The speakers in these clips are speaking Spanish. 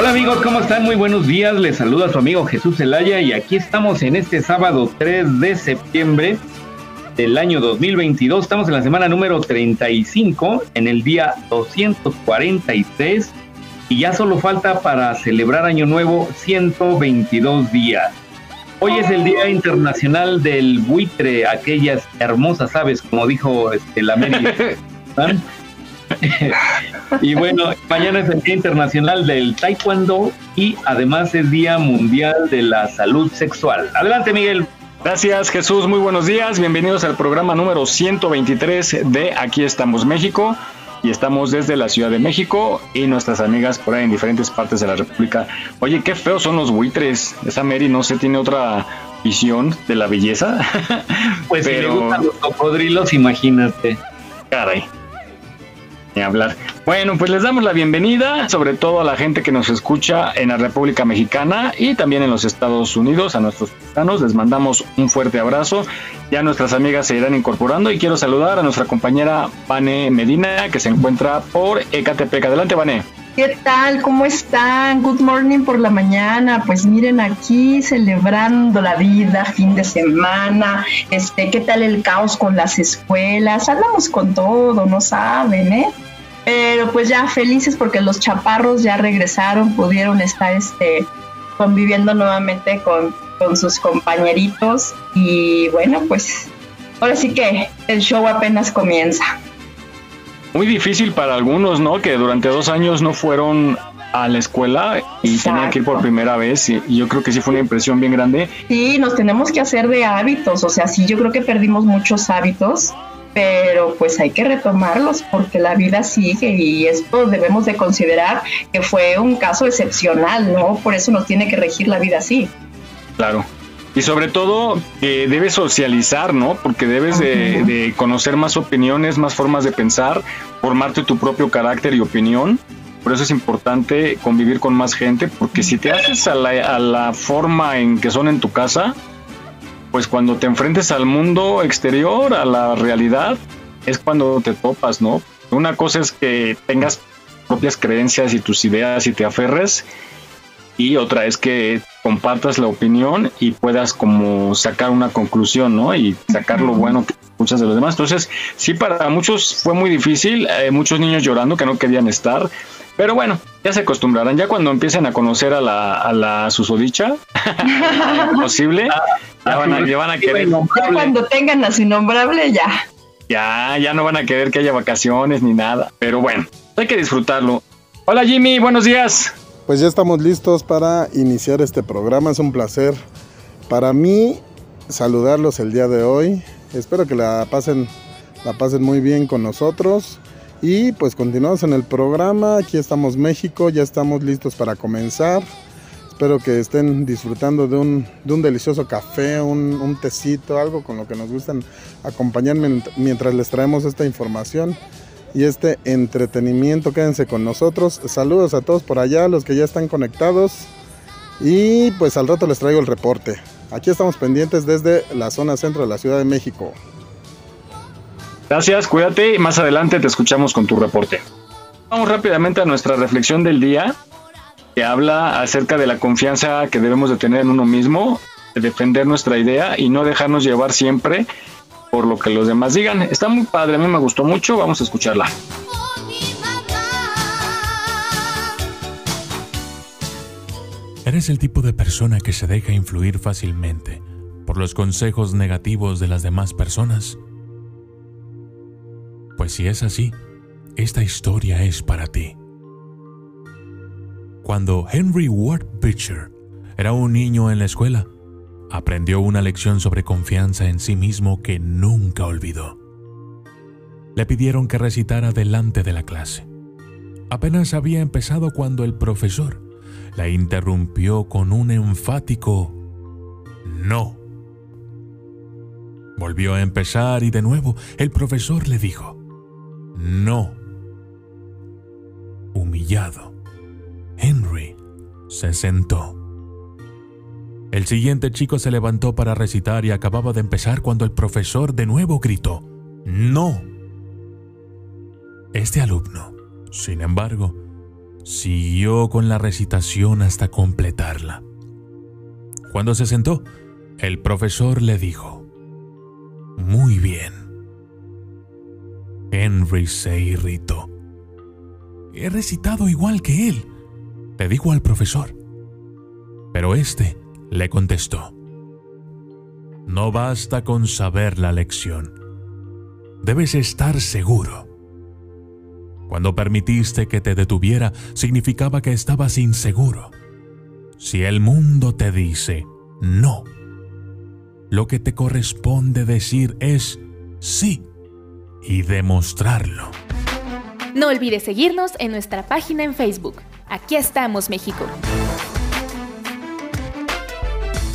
Hola amigos, ¿cómo están? Muy buenos días. Les saluda su amigo Jesús Zelaya y aquí estamos en este sábado 3 de septiembre del año 2022. Estamos en la semana número 35, en el día 243 y ya solo falta para celebrar Año Nuevo 122 días. Hoy es el Día Internacional del Buitre, aquellas hermosas aves, como dijo este, la América. y bueno, mañana es el Día Internacional del Taekwondo y además es Día Mundial de la Salud Sexual. Adelante, Miguel. Gracias, Jesús. Muy buenos días. Bienvenidos al programa número 123 de Aquí estamos México. Y estamos desde la Ciudad de México y nuestras amigas por ahí en diferentes partes de la República. Oye, qué feos son los buitres. Esa Mary no sé, tiene otra visión de la belleza. Pues si le gustan los cocodrilos, imagínate. Caray ni hablar. Bueno, pues les damos la bienvenida, sobre todo a la gente que nos escucha en la República Mexicana y también en los Estados Unidos, a nuestros paisanos. Les mandamos un fuerte abrazo. Ya nuestras amigas se irán incorporando y quiero saludar a nuestra compañera Vane Medina, que se encuentra por Ecatepec. Adelante, Vane. ¿Qué tal? ¿Cómo están? Good morning por la mañana. Pues miren aquí celebrando la vida, fin de semana. Este, ¿qué tal el caos con las escuelas? Andamos con todo, no saben, ¿eh? Pero pues ya felices porque los chaparros ya regresaron, pudieron estar este conviviendo nuevamente con, con sus compañeritos y bueno, pues ahora sí que el show apenas comienza muy difícil para algunos, ¿no? Que durante dos años no fueron a la escuela y tenían que ir por primera vez y, yo creo que sí fue una impresión bien grande. Sí, nos tenemos que hacer de hábitos, o sea, sí, yo creo que perdimos muchos hábitos, pero pues hay que retomarlos porque la vida sigue y esto debemos de considerar que fue un caso excepcional, ¿no? Por eso nos tiene que regir la vida así. Claro. Y sobre todo que debes socializar, ¿no? Porque debes de, conocer más opiniones, más formas de pensar, formarte tu propio carácter y opinión. Por eso es importante convivir con más gente, porque si te haces a la, a la forma en que son en tu casa, pues cuando te enfrentes al mundo exterior, a la realidad, es cuando te topas, ¿no? Una cosa es que tengas propias creencias y tus ideas y te aferres, y otra es que compartas la opinión y puedas como sacar una conclusión, ¿no? Y sacar lo bueno que escuchas de los demás. Entonces, sí, para muchos fue muy difícil, eh, muchos niños llorando que no querían estar, pero bueno, ya se acostumbrarán, ya cuando empiecen a conocer a la, a la susodicha, posible, ya van, a, ya van a querer... cuando tengan a su innombrable, ya. Ya, ya no van a querer que haya vacaciones ni nada, pero bueno, hay que disfrutarlo. Hola Jimmy, buenos días. Pues ya estamos listos para iniciar este programa. Es un placer para mí saludarlos el día de hoy. Espero que la pasen, la pasen muy bien con nosotros. Y pues continuamos en el programa. Aquí estamos México, ya estamos listos para comenzar. Espero que estén disfrutando de un, de un delicioso café, un, un, tecito, algo con lo que nos gustan acompañar mientras les traemos esta información y este entretenimiento. Quédense con nosotros. Saludos a todos por allá, los que ya están conectados. Y pues al rato les traigo el reporte. Aquí estamos pendientes desde la zona centro de la Ciudad de México. Gracias, cuídate y más adelante te escuchamos con tu reporte. Vamos rápidamente a nuestra reflexión del día, que habla acerca de la confianza que debemos de tener en uno mismo, de defender nuestra idea y no dejarnos llevar siempre por lo que los demás digan. Está muy padre, a mí me gustó mucho, vamos a escucharla. ¿Eres el tipo de persona que se deja influir fácilmente por los consejos negativos de las demás personas? Pues si es así, esta historia es para ti. Cuando Henry Ward Beecher era un niño en la escuela, aprendió una lección sobre confianza en sí mismo que nunca olvidó. Le pidieron que recitara delante de la clase. Apenas había empezado cuando el profesor la interrumpió con un enfático no. Volvió a empezar y de nuevo el profesor le dijo, no. Humillado, Henry se sentó. El siguiente chico se levantó para recitar y acababa de empezar cuando el profesor de nuevo gritó, no. Este alumno, sin embargo, siguió con la recitación hasta completarla. Cuando se sentó, el profesor le dijo, Muy bien. Henry se irritó. He recitado igual que él, le dijo al profesor. Pero este le contestó, No basta con saber la lección, debes estar seguro. Cuando permitiste que te detuviera, significaba que estabas inseguro. Si el mundo te dice no, lo que te corresponde decir es sí y demostrarlo. No olvides seguirnos en nuestra página en Facebook. Aquí estamos, México.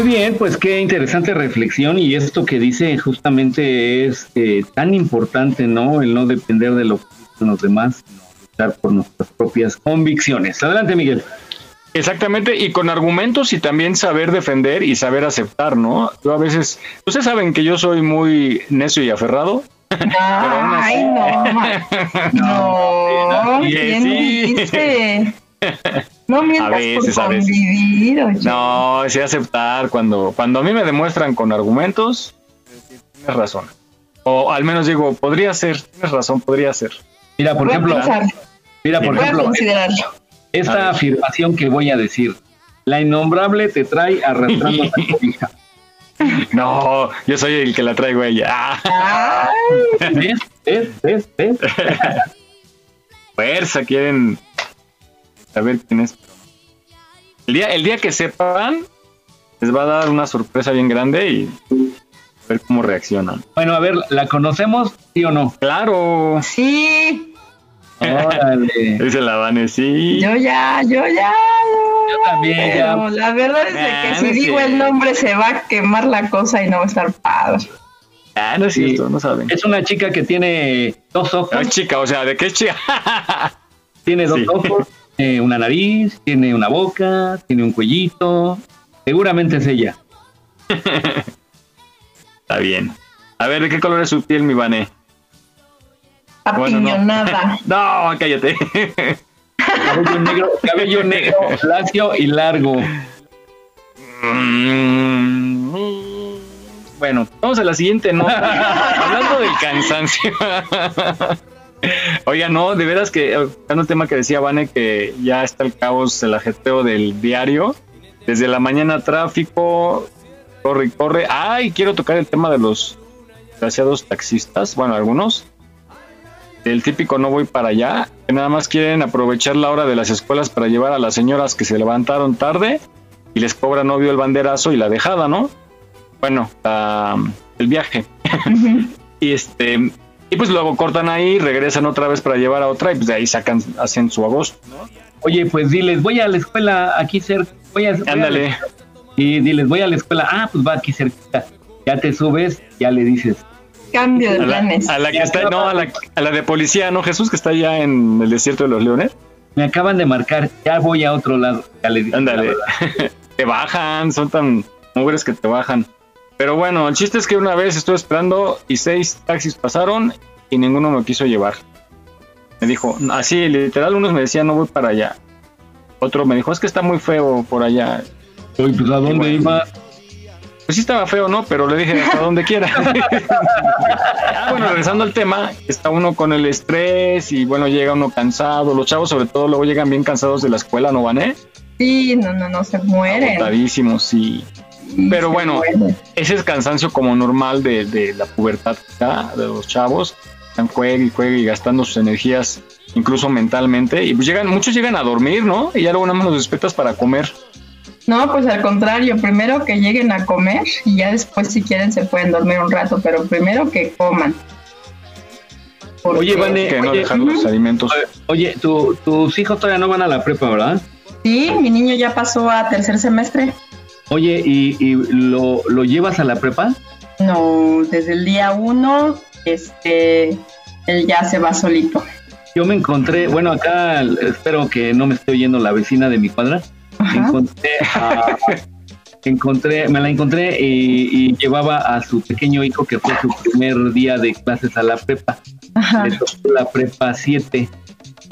Muy bien, pues qué interesante reflexión y esto que dice justamente es eh, tan importante, ¿no? El no depender de lo que dicen los demás, sino luchar por nuestras propias convicciones. Adelante, Miguel. Exactamente, y con argumentos y también saber defender y saber aceptar, ¿no? Yo a veces, ustedes saben que yo soy muy necio y aferrado. Ay, no, no, ¿quién dice? No mientas A veces, por a veces. convivir, oye. No, sí aceptar cuando, cuando a mí me demuestran con argumentos, tienes razón. O al menos digo, podría ser, tienes razón, podría ser. Mira, por Voy ejemplo, mira, por voy a ejemplo, esta afirmación que voy a decir. La innombrable te trae arrastrando a tu hija. No, yo soy el que la traigo a ella. ¿Ves? ¿Ves? ¿Ves? ¿Ves? fuerza, quieren saber quién es. El día, el día que sepan, les va a dar una sorpresa bien grande y a ver cómo reaccionan. Bueno, a ver, ¿la conocemos? ¿Sí o no? Claro, sí, Órale. dice la Vane, sí. yo ya, yo ya. Yo también, Pero ya. la verdad es Ah, que no si digo el nombre se va a quemar la cosa y no va a estar padre. Ah, no es Sí. cierto, no saben. Es una chica que tiene dos ojos, Es chica, o sea, ¿de qué chica? tiene dos Sí. ojos, tiene una nariz, tiene una boca, tiene un cuellito. Seguramente es ella. Está bien. A ver, ¿de qué color es su piel, mi Vane? Bueno, no. Apiñonada. No, cállate. Cabello negro, cabello negro, lacio y largo. Mm, Bueno, vamos a la siguiente nota. Hablando del cansancio. Oiga, no, de veras que, eh, un tema que decía Vane, que ya está el caos, el ajeteo del diario. Desde la mañana tráfico, corre y corre. Ay, quiero tocar el tema de los desgraciados taxistas, bueno, algunos. El típico no voy para allá, que nada más quieren aprovechar la hora de las escuelas para llevar a las señoras que se levantaron tarde y les cobra novio el banderazo y la dejada, ¿no? Bueno, la- el viaje. y este y pues luego cortan ahí, regresan otra vez para llevar a otra y pues de ahí sacan, hacen su agosto. Oye, pues diles, voy a la escuela aquí cerca. Voy a, voy a la- Ándale. Y diles, voy a la escuela. Ah, pues va aquí cerquita. Ya te subes, ya le dices, Cambio de A la, planes. a la que está, no, a la, a la de policía, ¿no? Jesús, que está allá en el desierto de los leones. Me acaban de marcar, ya voy a otro lado. Ya le dije, Ándale. te bajan, son tan mugres que te bajan. Pero bueno, el chiste es que una vez estuve esperando y seis taxis pasaron y ninguno me quiso llevar. Me dijo, así literal, unos me decían no voy para allá. Otro me dijo, es que está muy feo por allá. Oye, pues, ¿a dónde bueno. iba? Pues sí estaba feo, ¿no? Pero le dije hasta donde quiera. Ah, bueno, regresando al tema, está uno con el estrés y bueno, llega uno cansado. Los chavos sobre todo luego llegan bien cansados de la escuela, ¿no van, eh? Sí, no, no, no, se mueren. Agotadísimos y Sí, pero bueno, ese es cansancio como normal de, de la pubertad de los chavos. Están juegue y juegue y gastando sus energías, incluso mentalmente. Y pues llegan, muchos llegan a dormir, ¿no? Y ya luego nada más los despertas para comer. No, pues al contrario, primero que lleguen a comer y ya después si quieren se pueden dormir un rato, pero primero que coman. Porque- Oye, Vane, Que no oye, dejar los alimentos. oye, tu- tus hijos todavía no van a la prepa, ¿verdad? Sí, mi niño ya pasó a tercer semestre. Oye, ¿y, y lo, lo llevas a la prepa? No, desde el día uno, este, él ya se va solito. Yo me encontré, bueno, acá espero que no me esté oyendo la vecina de mi cuadra. Encontré, a- encontré, me la encontré y, y llevaba a su pequeño hijo que fue su primer día de clases a la prepa. Ajá. Le tocó la prepa 7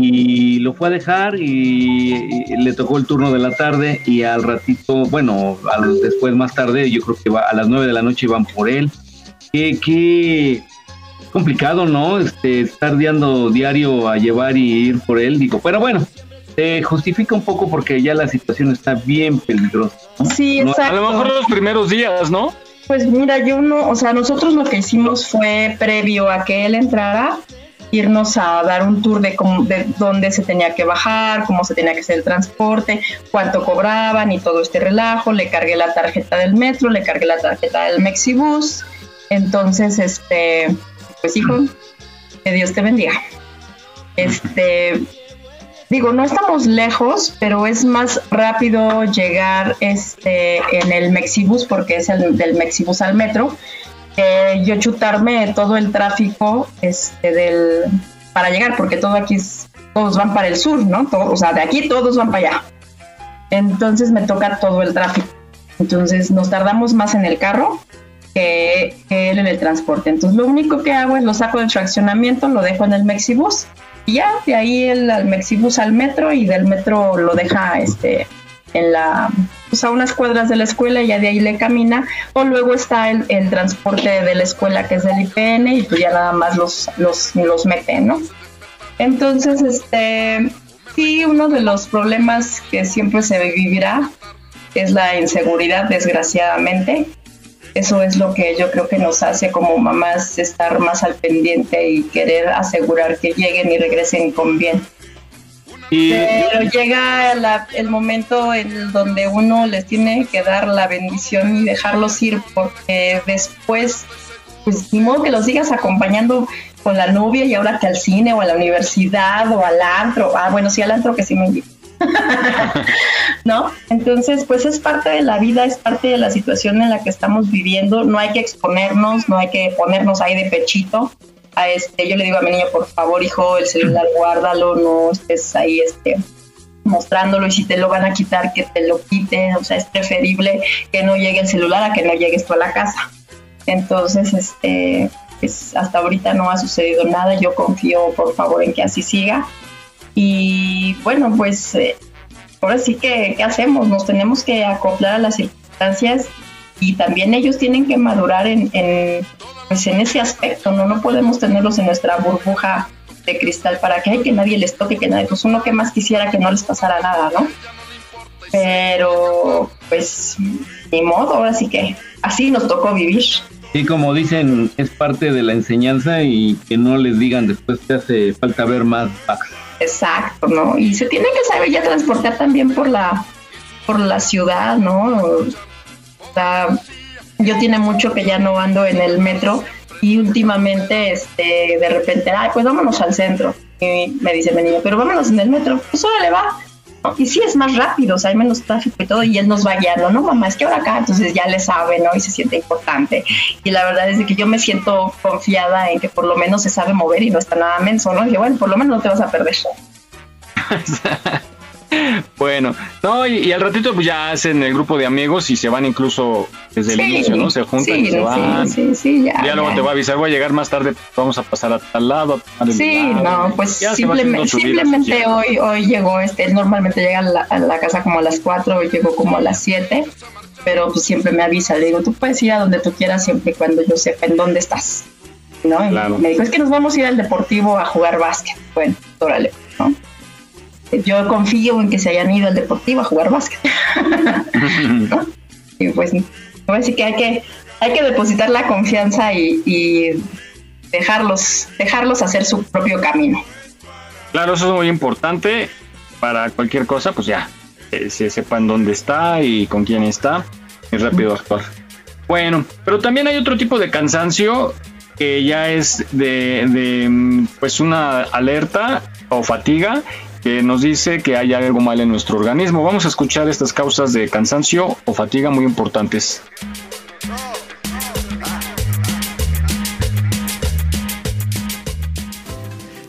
y lo fue a dejar y, y le tocó el turno de la tarde y al ratito, bueno, al- después más tarde, yo creo que va, a las 9 de la noche iban por él. Qué, qué complicado, ¿no? Este, estar diando diario a llevar y ir por él, digo, pero bueno, se justifica un poco porque ya la situación está bien peligrosa. ¿no? Sí, No, A lo mejor exacto. los primeros días, ¿no? Pues mira, yo no, o sea, nosotros lo que hicimos fue previo a que él entrara, irnos a dar un tour de, cómo- de dónde se tenía que bajar, cómo se tenía que hacer el transporte, cuánto cobraban y todo este relajo. Le cargué la tarjeta del metro, le cargué la tarjeta del Mexibus. Entonces, este, pues hijo, que Dios te bendiga. Este, digo, no estamos lejos, pero es más rápido llegar este, en el Mexibus, porque es el del Mexibus al metro, yo chutarme todo el tráfico este, del, para llegar, porque todo aquí todos van para el sur, ¿no? Todo- o sea, de aquí todos van para allá. Entonces me toca todo el tráfico. Entonces nos tardamos más en el carro que, que él en el transporte. Entonces lo único que hago es lo saco del fraccionamiento, lo dejo en el Mexibus y ya de ahí el al Mexibus al metro y del metro lo deja este en la pues a unas cuadras de la escuela y ya de ahí le camina o luego está el, el transporte de la escuela que es del IPN y pues ya nada más los los, los mete, ¿no? Entonces, este sí, uno de los problemas que siempre se vivirá es la inseguridad, desgraciadamente. Eso es lo que yo creo que nos hace como mamás estar más al pendiente y querer asegurar que lleguen y regresen con bien. Pero llega el momento en donde uno les tiene que dar la bendición y dejarlos ir porque después, pues ni modo que los sigas acompañando con la novia y ahora que al cine o a la universidad o al antro. Ah, bueno, sí, al antro que sí me invita. ¿No? Entonces, pues es parte de la vida, es parte de la situación en la que estamos viviendo. No hay que exponernos, no hay que ponernos ahí de pechito. Este, yo le digo a mi niño, por favor, hijo, el celular guárdalo, no estés ahí este, mostrándolo y si te lo van a quitar, que te lo quiten. O sea, es preferible que no llegue el celular a que no llegues tú a la casa. Entonces, este, pues hasta ahorita no ha sucedido nada. Yo confío, por favor, en que así siga. Y bueno, pues eh, ahora sí que, ¿qué hacemos? Nos tenemos que acoplar a las circunstancias y también ellos tienen que madurar en, en, pues en ese aspecto, ¿no? No podemos tenerlos en nuestra burbuja de cristal para que, ay, que nadie les toque, que nadie, pues uno que más quisiera que no les pasara nada, ¿no? Pero, pues, ni modo, ahora sí que así nos tocó vivir. Sí, como dicen, es parte de la enseñanza y que no les digan después te hace falta ver más packs. Exacto, ¿no? Y se tiene que saber ya transportar también por la por la ciudad, ¿no? Yo tiene mucho que ya no ando en el metro y últimamente, este, de repente, ay, pues vámonos al centro. Y me dice mi niño, pero vámonos en el metro. Pues órale, va. Y sí es más rápido, o sea, hay menos tráfico y todo, y él nos va guiando, ¿no, mamá? Es que ahora acá, entonces ya le sabe, ¿no? Y se siente importante. Y la verdad es que yo me siento confiada en que por lo menos se sabe mover y no está nada menso, ¿no? Dije, bueno, por lo menos no te vas a perder. bueno, no, y, al ratito pues ya hacen el grupo de amigos y se van incluso desde el inicio, ¿no? Se juntan y se van. Sí, sí, ya. Ya luego te va a avisar, voy a llegar más tarde, vamos a pasar a tal lado. sí, no, pues simplemente, simplemente hoy, hoy llegó, este, normalmente llega a la, casa como a las 4, hoy llegó como a las 7, pero pues siempre me avisa, le digo, tú puedes ir a donde tú quieras siempre y cuando yo sepa en dónde estás. ¿no? me dijo, es que nos vamos a ir al deportivo a jugar básquet. Bueno, órale, ¿no? Yo confío en que se hayan ido al deportivo a jugar básquet. Y pues, así que hay que, hay que depositar la confianza y, dejarlos, dejarlos hacer su propio camino. Claro, eso es muy importante para cualquier cosa, pues ya, se sepan dónde está y con quién está, y rápido actuar. Bueno, pero también hay otro tipo de cansancio que ya es de, de pues una alerta o fatiga nos dice que hay algo mal en nuestro organismo. Vamos a escuchar estas causas de cansancio o fatiga muy importantes.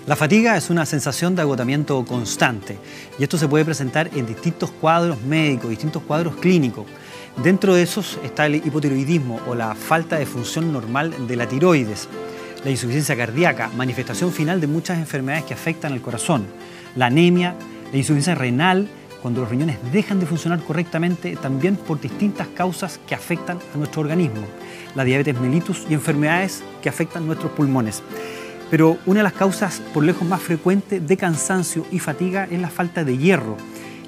La fatiga es una sensación de agotamiento constante y esto se puede presentar en distintos cuadros médicos, distintos cuadros clínicos. Dentro de esos está el hipotiroidismo o la falta de función normal de la tiroides, la insuficiencia cardíaca, manifestación final de muchas enfermedades que afectan al corazón la anemia, la insuficiencia renal, cuando los riñones dejan de funcionar correctamente, también por distintas causas que afectan a nuestro organismo, la diabetes mellitus y enfermedades que afectan nuestros pulmones. Pero una de las causas por lejos más frecuentes de cansancio y fatiga es la falta de hierro.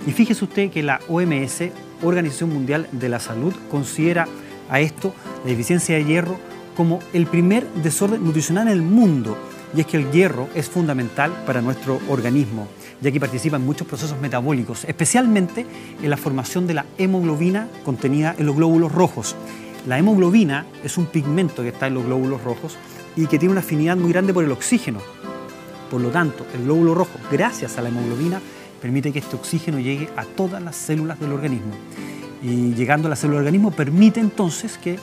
Y fíjese usted que la OMS, Organización Mundial de la Salud, considera a esto, la deficiencia de hierro, como el primer desorden nutricional en el mundo y es que el hierro es fundamental para nuestro organismo, ya que participa en muchos procesos metabólicos, especialmente en la formación de la hemoglobina contenida en los glóbulos rojos. La hemoglobina es un pigmento que está en los glóbulos rojos y que tiene una afinidad muy grande por el oxígeno. Por lo tanto, el glóbulo rojo, gracias a la hemoglobina, permite que este oxígeno llegue a todas las células del organismo. Y llegando a las células del organismo permite entonces que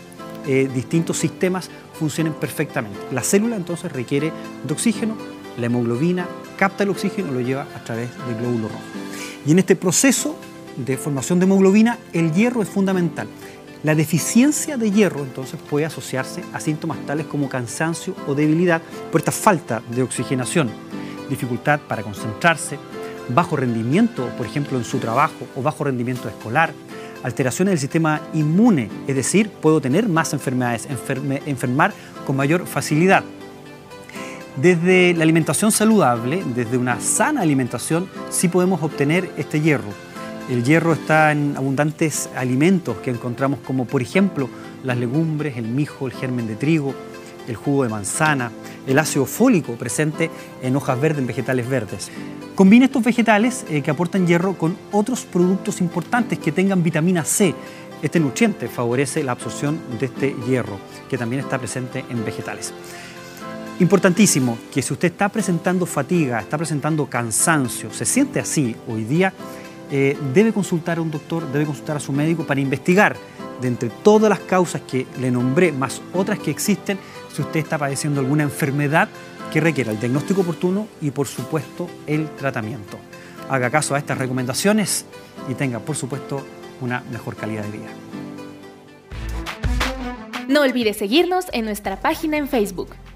eh, distintos sistemas funcionen perfectamente. La célula entonces requiere de oxígeno, la hemoglobina capta el oxígeno y lo lleva a través del glóbulo rojo. Y en este proceso de formación de hemoglobina, el hierro es fundamental. La deficiencia de hierro entonces puede asociarse a síntomas tales como cansancio o debilidad por esta falta de oxigenación, dificultad para concentrarse, bajo rendimiento, por ejemplo, en su trabajo o bajo rendimiento escolar, alteraciones del sistema inmune, es decir, puedo tener más enfermedades, enfermar con mayor facilidad. Desde la alimentación saludable, desde una sana alimentación, sí podemos obtener este hierro. El hierro está en abundantes alimentos que encontramos como por ejemplo las legumbres, el mijo, el germen de trigo, el jugo de manzana, el ácido fólico presente en hojas verdes, en vegetales verdes. Combina estos vegetales eh, que aportan hierro con otros productos importantes que tengan vitamina C. Este nutriente favorece la absorción de este hierro, que también está presente en vegetales. Importantísimo que si usted está presentando fatiga, está presentando cansancio, se siente así hoy día, eh, debe consultar a un doctor, debe consultar a su médico para investigar de entre todas las causas que le nombré, más otras que existen, si usted está padeciendo alguna enfermedad que requiera el diagnóstico oportuno y por supuesto el tratamiento. Haga caso a estas recomendaciones y tenga por supuesto una mejor calidad de vida. No olvide seguirnos en nuestra página en Facebook.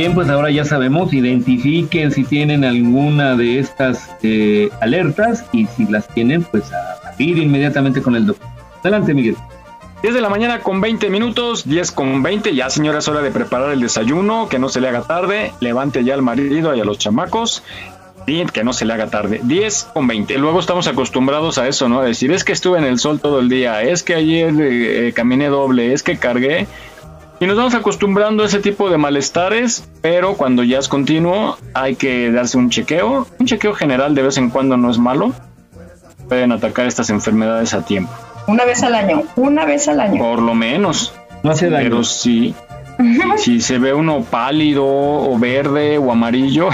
Bien, pues ahora ya sabemos, identifiquen si tienen alguna de estas eh, alertas y si las tienen, pues a, ir inmediatamente con el doctor. Adelante, Miguel. 10 de la mañana con 20 minutos, 10 con 20, ya señora es hora de preparar el desayuno, que no se le haga tarde, levante ya al marido y a los chamacos que no se le haga tarde. 10 con 20. Luego estamos acostumbrados a eso, ¿no? A decir, es que estuve en el sol todo el día, es que ayer eh, eh, caminé doble, es que cargué. Y nos vamos acostumbrando a ese tipo de malestares, pero cuando ya es continuo hay que darse un chequeo. Un chequeo general de vez en cuando no es malo. Pueden atacar estas enfermedades a tiempo. Una vez al año, una vez al año. Por lo menos. No hace daño. Pero sí, si se ve uno pálido o verde o amarillo,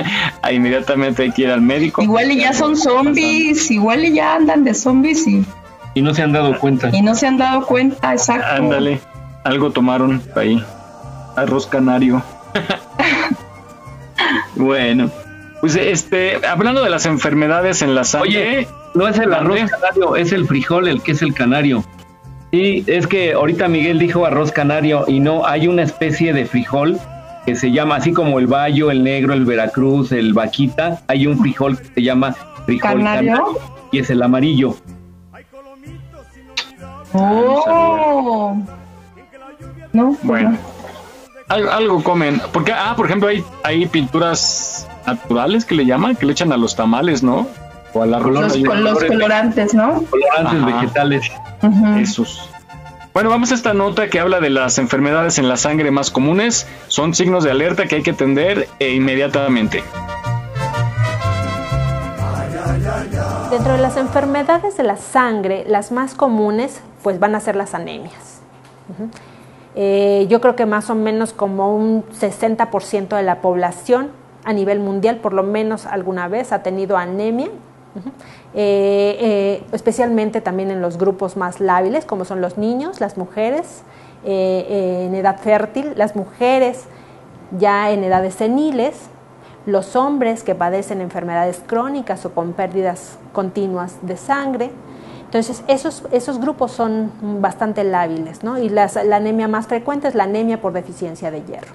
inmediatamente hay que ir al médico. Igual y ya son zombies, igual y ya andan de zombies y, Y no se han dado cuenta. y no se han dado cuenta, exacto. Ándale, algo tomaron ahí. Arroz canario. bueno, pues este, hablando de las enfermedades en la sangre. Oye, no es el arroz canario, es el frijol el que es el canario. Sí, es que ahorita Miguel dijo arroz canario y no, hay una especie de frijol que se llama así como el bayo, el negro, el veracruz, el vaquita, hay un frijol que se llama frijol ¿Canario? canario y es el amarillo. Oh. No, Bueno, al- algo comen. Porque, ah, por ejemplo, hay, hay pinturas naturales que le llaman, que le echan a los tamales, ¿no? O arroz. los, Hay con los colorantes, ¿no? Colorantes Ajá. vegetales. Ujú. Esos. Bueno, vamos a esta nota que habla de las enfermedades en la sangre más comunes. Son signos de alerta que hay que atender e inmediatamente. Dentro de las enfermedades de la sangre, las más comunes pues van a ser las anemias. Eh, yo creo que más o menos como un 60% de la población a nivel mundial por lo menos alguna vez ha tenido anemia. Eh, eh, especialmente también en los grupos más lábiles, como son los niños, las mujeres en edad fértil, las mujeres ya en edades seniles, los hombres que padecen enfermedades crónicas o con pérdidas continuas de sangre. Entonces, esos, esos grupos son bastante lábiles, ¿no? Y las- la anemia más frecuente es la anemia por deficiencia de hierro.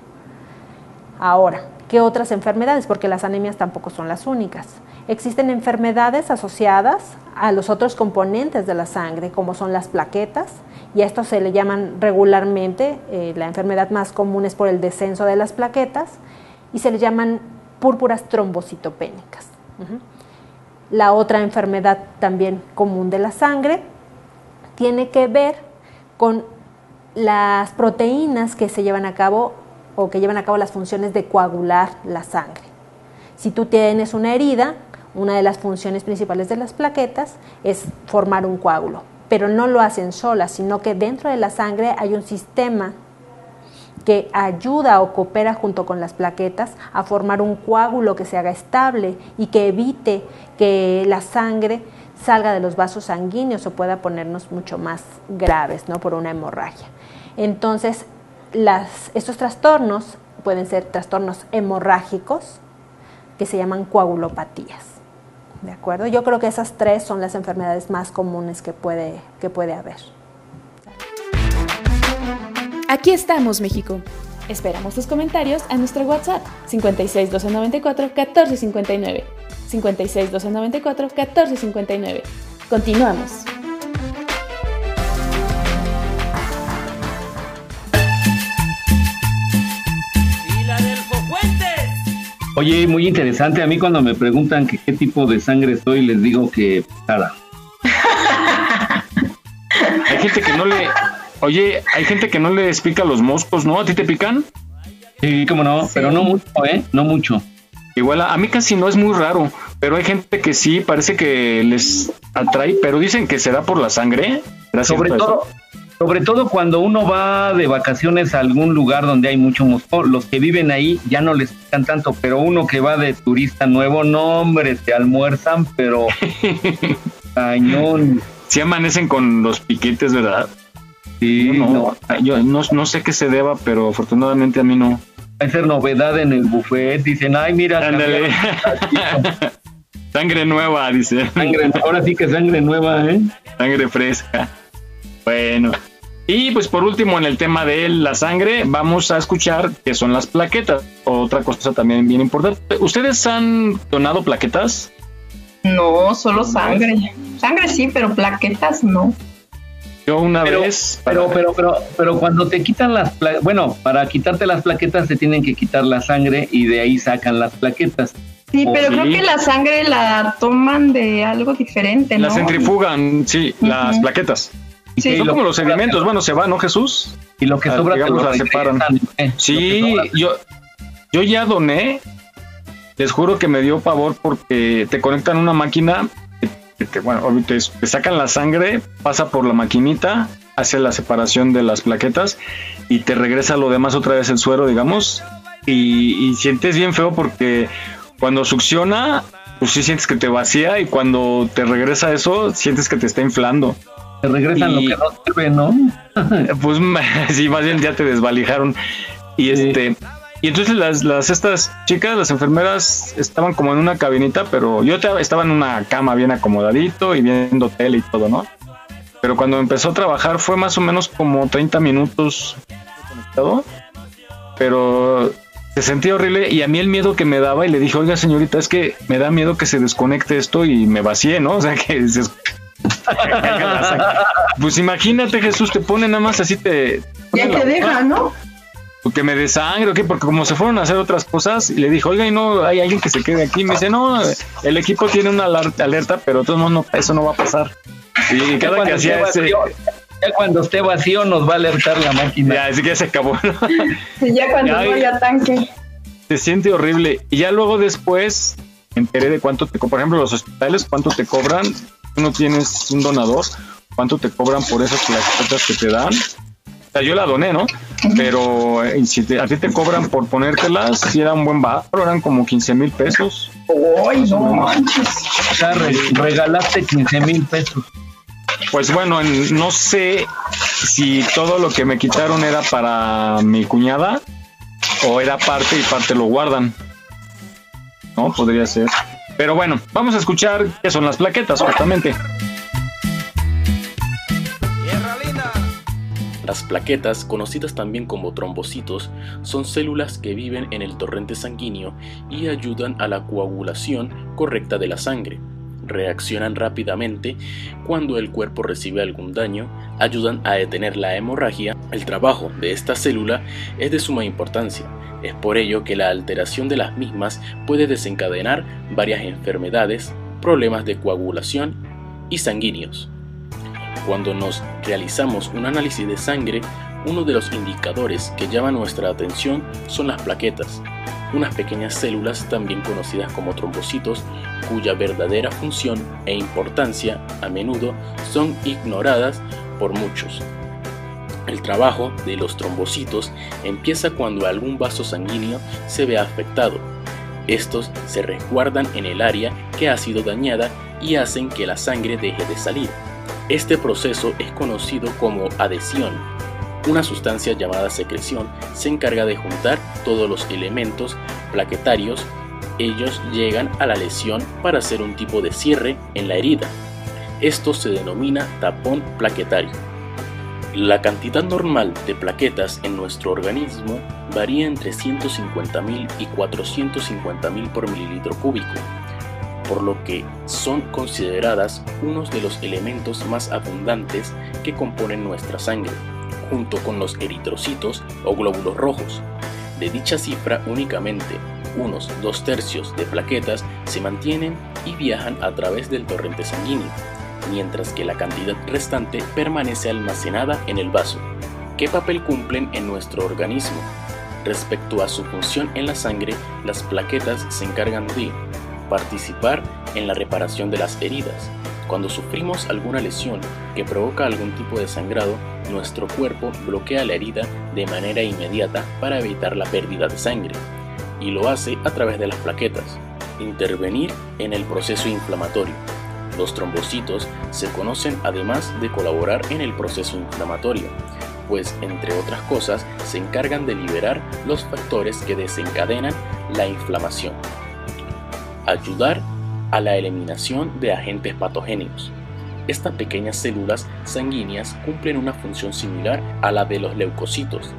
Ahora, ¿qué otras enfermedades? Porque las anemias tampoco son las únicas. Existen enfermedades asociadas a los otros componentes de la sangre, como son las plaquetas, y a esto se le llaman regularmente, eh, la enfermedad más común es por el descenso de las plaquetas, y se le llaman púrpuras trombocitopénicas. La otra enfermedad también común de la sangre tiene que ver con las proteínas que se llevan a cabo o que llevan a cabo las funciones de coagular la sangre. Si tú tienes una herida, una de las funciones principales de las plaquetas es formar un coágulo, pero no lo hacen solas, sino que dentro de la sangre hay un sistema que ayuda o coopera junto con las plaquetas a formar un coágulo que se haga estable y que evite que la sangre salga de los vasos sanguíneos o pueda ponernos mucho más graves ¿no? por una hemorragia. Entonces, estos trastornos pueden ser trastornos hemorrágicos que se llaman coagulopatías. ¿De acuerdo? Yo creo que esas tres son las enfermedades más comunes que puede, que puede haber. Aquí estamos, México. Esperamos tus comentarios a nuestro WhatsApp 56 294 14 59. 56 294 14 59. Continuamos. Oye, muy interesante. A mí cuando me preguntan que qué tipo de sangre soy, les digo que nada. Hay gente que no le. Oye, hay gente que no les pica los moscos, ¿no? ¿A ti te pican? Sí, cómo no, pero no mucho, ¿eh? No mucho. Igual a, a mí casi no es muy raro, pero hay gente que sí parece que les atrae, pero dicen que será por la sangre. ¿Será Sobre todo, sobre todo cuando uno va de vacaciones a algún lugar donde hay mucho mosco, los que viven ahí ya no les pican tanto, pero uno que va de turista nuevo, no hombre, te almuerzan, pero cañón. Sí amanecen con los piquetes, ¿verdad? Sí, Yo no, no. yo no, no sé qué se deba, pero afortunadamente a mí no. Va a ser novedad en el buffet. Dicen, ay, mira, Ándale. Sangre nueva, dice. sangre, ahora sí que sangre nueva, ¿eh? Sangre fresca. Bueno. Y pues por último, en el tema de la sangre, vamos a escuchar qué son las plaquetas. Otra cosa también bien importante. ¿Ustedes han donado plaquetas? No, solo sangre. Sangre sí, pero plaquetas no. Yo una Pero, vez. pero, pero, pero, pero cuando te quitan las plaquetas, bueno, para quitarte las plaquetas te tienen que quitar la sangre y de ahí sacan las plaquetas. Sí, pero creo que la sangre la toman de algo diferente, ¿no? La centrifugan, sí, las plaquetas. Sí. Son como los sedimentos, bueno, se va, ¿no, Jesús? Y lo que Ah, sobra te digamos, lo la separan. eh, Sí, lo que sobra. yo, yo ya doné. Les juro que me dio pavor porque te conectan una máquina, que bueno, te, te sacan la sangre, pasa por la maquinita, hace la separación de las plaquetas y te regresa lo demás otra vez el suero, digamos. Y, y sientes bien feo porque cuando succiona, pues sí sientes que te vacía y cuando te regresa eso, sientes que te está inflando. Te regresan Y- lo que no sirve, ¿no? Pues sí, más bien ya te desvalijaron. Y este. Y entonces las, las estas chicas, las enfermeras, estaban como en una cabinita, pero yo estaba en una cama bien acomodadito y viendo tele y todo, ¿no? Pero cuando empezó a trabajar fue más o menos como 30 minutos conectado, pero se sentía horrible y a mí el miedo que me daba y le dije, oiga señorita, es que me da miedo que se desconecte esto y me vacíe, ¿no? O sea, que se... Pues imagínate Jesús, te pone nada más así te... Ya te deja, ¿no? Que me desangre o qué, porque como se fueron a hacer otras cosas, y le dije, oiga, y no hay alguien que se quede aquí. Me dice, no, el equipo tiene una alerta, pero de todos modos no, eso no va a pasar. Y cada que hacía ese. Ya cuando esté vacío nos va a alertar la máquina. Ya, así que ya se acabó. ¿no? Sí, ya cuando Ya, no haya tanque. Se siente horrible. Y ya luego después me enteré de cuánto te Por ejemplo, los hospitales, cuánto te cobran. Tú no tienes un donador, cuánto te cobran por esas plaquetas que te dan. O sea, yo la doné, ¿no? Pero eh, si te- a ti te cobran por ponértelas, si era un buen barro, eran como 15 mil pesos. ¡Ay, no manches! O sea, re- regalaste 15 mil pesos. Pues bueno, en- no sé si todo lo que me quitaron era para mi cuñada o era parte y parte lo guardan. No, podría ser. Pero bueno, vamos a escuchar qué son las plaquetas, justamente. Las plaquetas, conocidas también como trombocitos, son células que viven en el torrente sanguíneo y ayudan a la coagulación correcta de la sangre. Reaccionan rápidamente cuando el cuerpo recibe algún daño, ayudan a detener la hemorragia. El trabajo de esta célula es de suma importancia. Es por ello que la alteración de las mismas puede desencadenar varias enfermedades, problemas de coagulación y sanguíneos. Cuando nos realizamos un análisis de sangre, uno de los indicadores que llama nuestra atención son las plaquetas, unas pequeñas células también conocidas como trombocitos, cuya verdadera función e importancia a menudo son ignoradas por muchos. El trabajo de los trombocitos empieza cuando algún vaso sanguíneo se ve afectado. Estos se resguardan en el área que ha sido dañada y hacen que la sangre deje de salir. Este proceso es conocido como adhesión. Una sustancia llamada secreción se encarga de juntar todos los elementos plaquetarios. Ellos llegan a la lesión para hacer un tipo de cierre en la herida. Esto se denomina tapón plaquetario. La cantidad normal de plaquetas en nuestro organismo varía entre 150.000 y 450.000 por mililitro cúbico, por lo que son consideradas unos de los elementos más abundantes que componen nuestra sangre, junto con los eritrocitos o glóbulos rojos. De dicha cifra únicamente unos dos tercios de plaquetas se mantienen y viajan a través del torrente sanguíneo, mientras que la cantidad restante permanece almacenada en el vaso. ¿Qué papel cumplen en nuestro organismo? Respecto a su función en la sangre, las plaquetas se encargan de participar en la reparación de las heridas. Cuando sufrimos alguna lesión que provoca algún tipo de sangrado, nuestro cuerpo bloquea la herida de manera inmediata para evitar la pérdida de sangre, y lo hace a través de las plaquetas. Intervenir en el proceso inflamatorio. Los trombocitos se conocen además de colaborar en el proceso inflamatorio, pues entre otras cosas se encargan de liberar los factores que desencadenan la inflamación. Ayudar a la eliminación de agentes patogénicos. Estas pequeñas células sanguíneas cumplen una función similar a la de los leucocitos,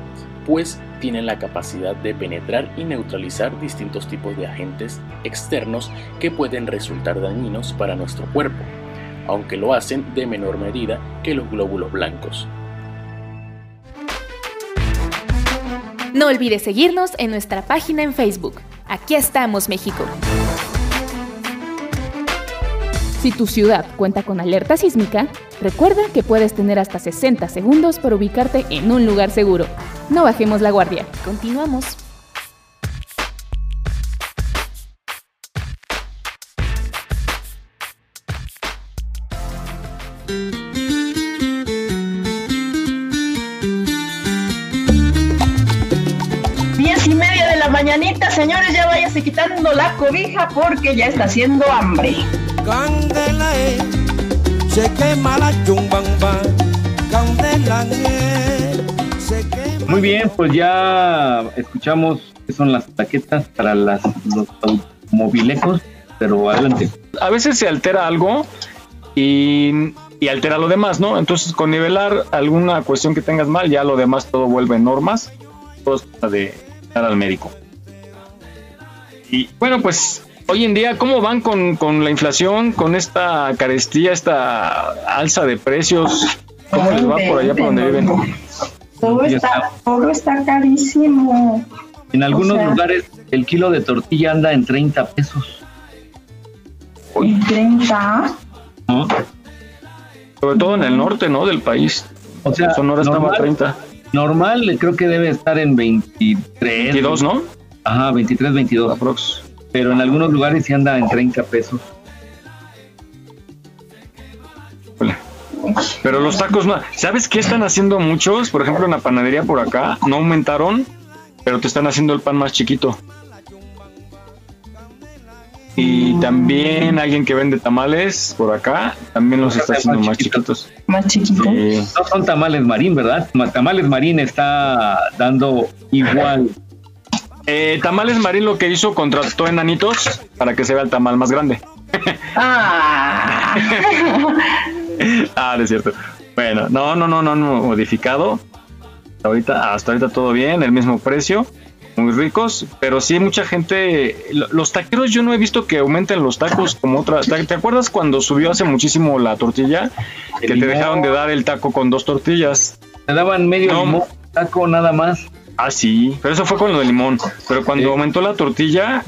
pues tienen la capacidad de penetrar y neutralizar distintos tipos de agentes externos que pueden resultar dañinos para nuestro cuerpo, aunque lo hacen de menor medida que los glóbulos blancos. No olvides seguirnos en nuestra página en Facebook. Aquí estamos, México. Si tu ciudad cuenta con alerta sísmica, recuerda que puedes tener hasta 60 segundos para ubicarte en un lugar seguro. No bajemos la guardia. Continuamos. Diez y media de la mañanita, señores, ya váyase quitando la cobija porque ya está haciendo hambre. Candela eh, se quema la chumbamba, candela eh, se quema. Muy bien, pues ya escuchamos qué son las taquetas para las, los automovilecos, pero adelante. A veces se altera algo y, y altera lo demás, ¿no? Entonces, con nivelar alguna cuestión que tengas mal, ya lo demás todo vuelve en normas. Todo es de ir al médico. Y bueno, pues hoy en día, ¿cómo van con, con la inflación, con esta carestía, esta alza de precios? ¿Cómo les va por allá por donde viven? Todo está, todo está carísimo. En algunos O sea- lugares el kilo de tortilla anda en 30 pesos. ¿Y 30? ¿no? Sobre todo en el norte, ¿no? Del país. O sea, Sonora estaba a normal, 30. normal creo que debe estar en 23. 22, ¿no? Ajá, 23, 22. Aprox. Pero en algunos lugares sí anda en 30 pesos. Pero los tacos no. ¿Sabes qué están haciendo muchos? Por ejemplo, en la panadería por acá no aumentaron, pero te están haciendo el pan más chiquito. Y también alguien que vende tamales por acá también los está haciendo más chiquitos. Más chiquito. Sí. No son tamales marín, ¿verdad? Ma- Tamales marín está dando igual. Eh, tamales Marín lo que hizo contrató enanitos para que se vea el tamal más grande. Ah. ah, no es cierto. Bueno, no, no, no, no, no modificado. Ahorita, hasta ahorita todo bien, el mismo precio, muy ricos, pero sí mucha gente, lo- los taqueros yo no he visto que aumenten los tacos como otra. ¿Te, acuerdas cuando subió hace muchísimo la tortilla? Que te dejaron de dar el taco con dos tortillas. Te daban medio No. limón, taco nada más. Ah, sí, pero eso fue con lo de limón. Pero cuando Sí. aumentó la tortilla,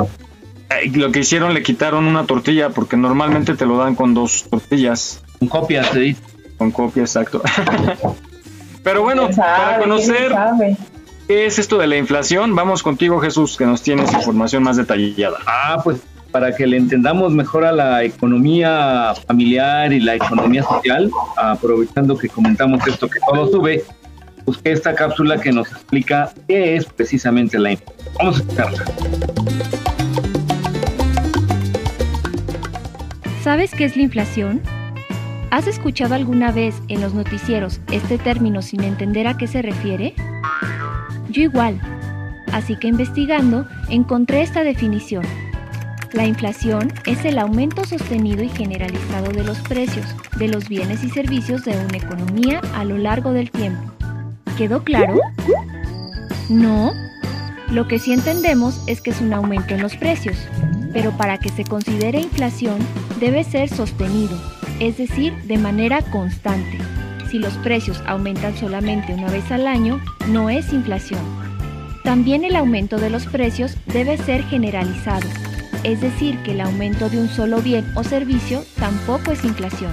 eh, lo que hicieron le quitaron una tortilla porque normalmente te lo dan con dos tortillas. Con copias, te dice. Con copia, exacto. Pero bueno, para ¿Quién conocer qué es esto de la inflación, vamos contigo Jesús, que nos tienes información más detallada. Ah, pues para que le entendamos mejor a la economía familiar y la economía social, aprovechando que comentamos esto que todo sube, busqué esta cápsula que nos explica qué es precisamente la inflación. Vamos a escucharla. ¿Sabes qué es la inflación? ¿Has escuchado alguna vez en los noticieros este término sin entender a qué se refiere? Yo igual. Así que investigando encontré esta definición. La inflación es el aumento sostenido y generalizado de los precios de los bienes y servicios de una economía a lo largo del tiempo. ¿Quedó claro? No. Lo que sí entendemos es que es un aumento en los precios, pero para que se considere inflación debe ser sostenido, es decir, de manera constante. Si los precios aumentan solamente una vez al año, no es inflación. También el aumento de los precios debe ser generalizado, es decir, que el aumento de un solo bien o servicio tampoco es inflación.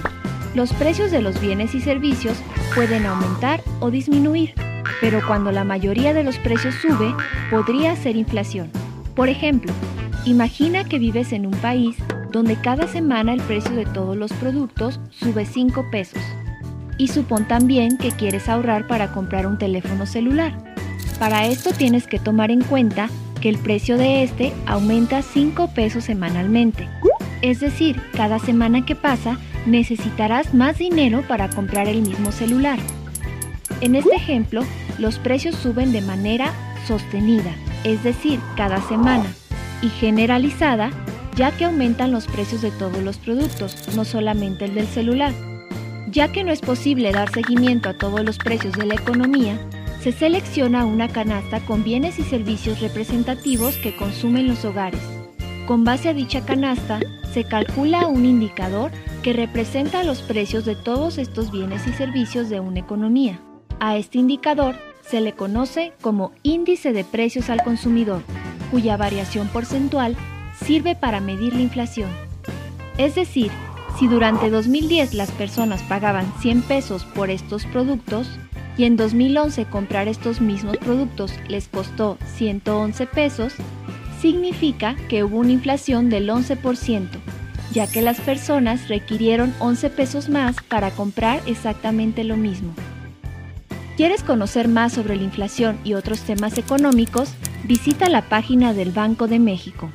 Los precios de los bienes y servicios pueden aumentar o disminuir, pero cuando la mayoría de los precios sube, podría ser inflación. Por ejemplo, imagina que vives en un país donde cada semana el precio de todos los productos sube 5 pesos. Y supón también que quieres ahorrar para comprar un teléfono celular. Para esto tienes que tomar en cuenta que el precio de este aumenta 5 pesos semanalmente. Es decir, cada semana que pasa necesitarás más dinero para comprar el mismo celular. En este ejemplo, los precios suben de manera sostenida, es decir, cada semana, y generalizada, ya que aumentan los precios de todos los productos, no solamente el del celular. Ya que no es posible dar seguimiento a todos los precios de la economía, se selecciona una canasta con bienes y servicios representativos que consumen los hogares. Con base a dicha canasta, se calcula un indicador que representa los precios de todos estos bienes y servicios de una economía. A este indicador se le conoce como índice de precios al consumidor. cuya variación porcentual sirve para medir la inflación. Es decir, si durante 2010 las personas pagaban 100 pesos por estos productos y en 2011 comprar estos mismos productos les costó 111 pesos, significa que hubo una inflación del 11%, ya que las personas requirieron 11 pesos más para comprar exactamente lo mismo. ¿Quieres conocer más sobre la inflación y otros temas económicos? Visita la página del Banco de México.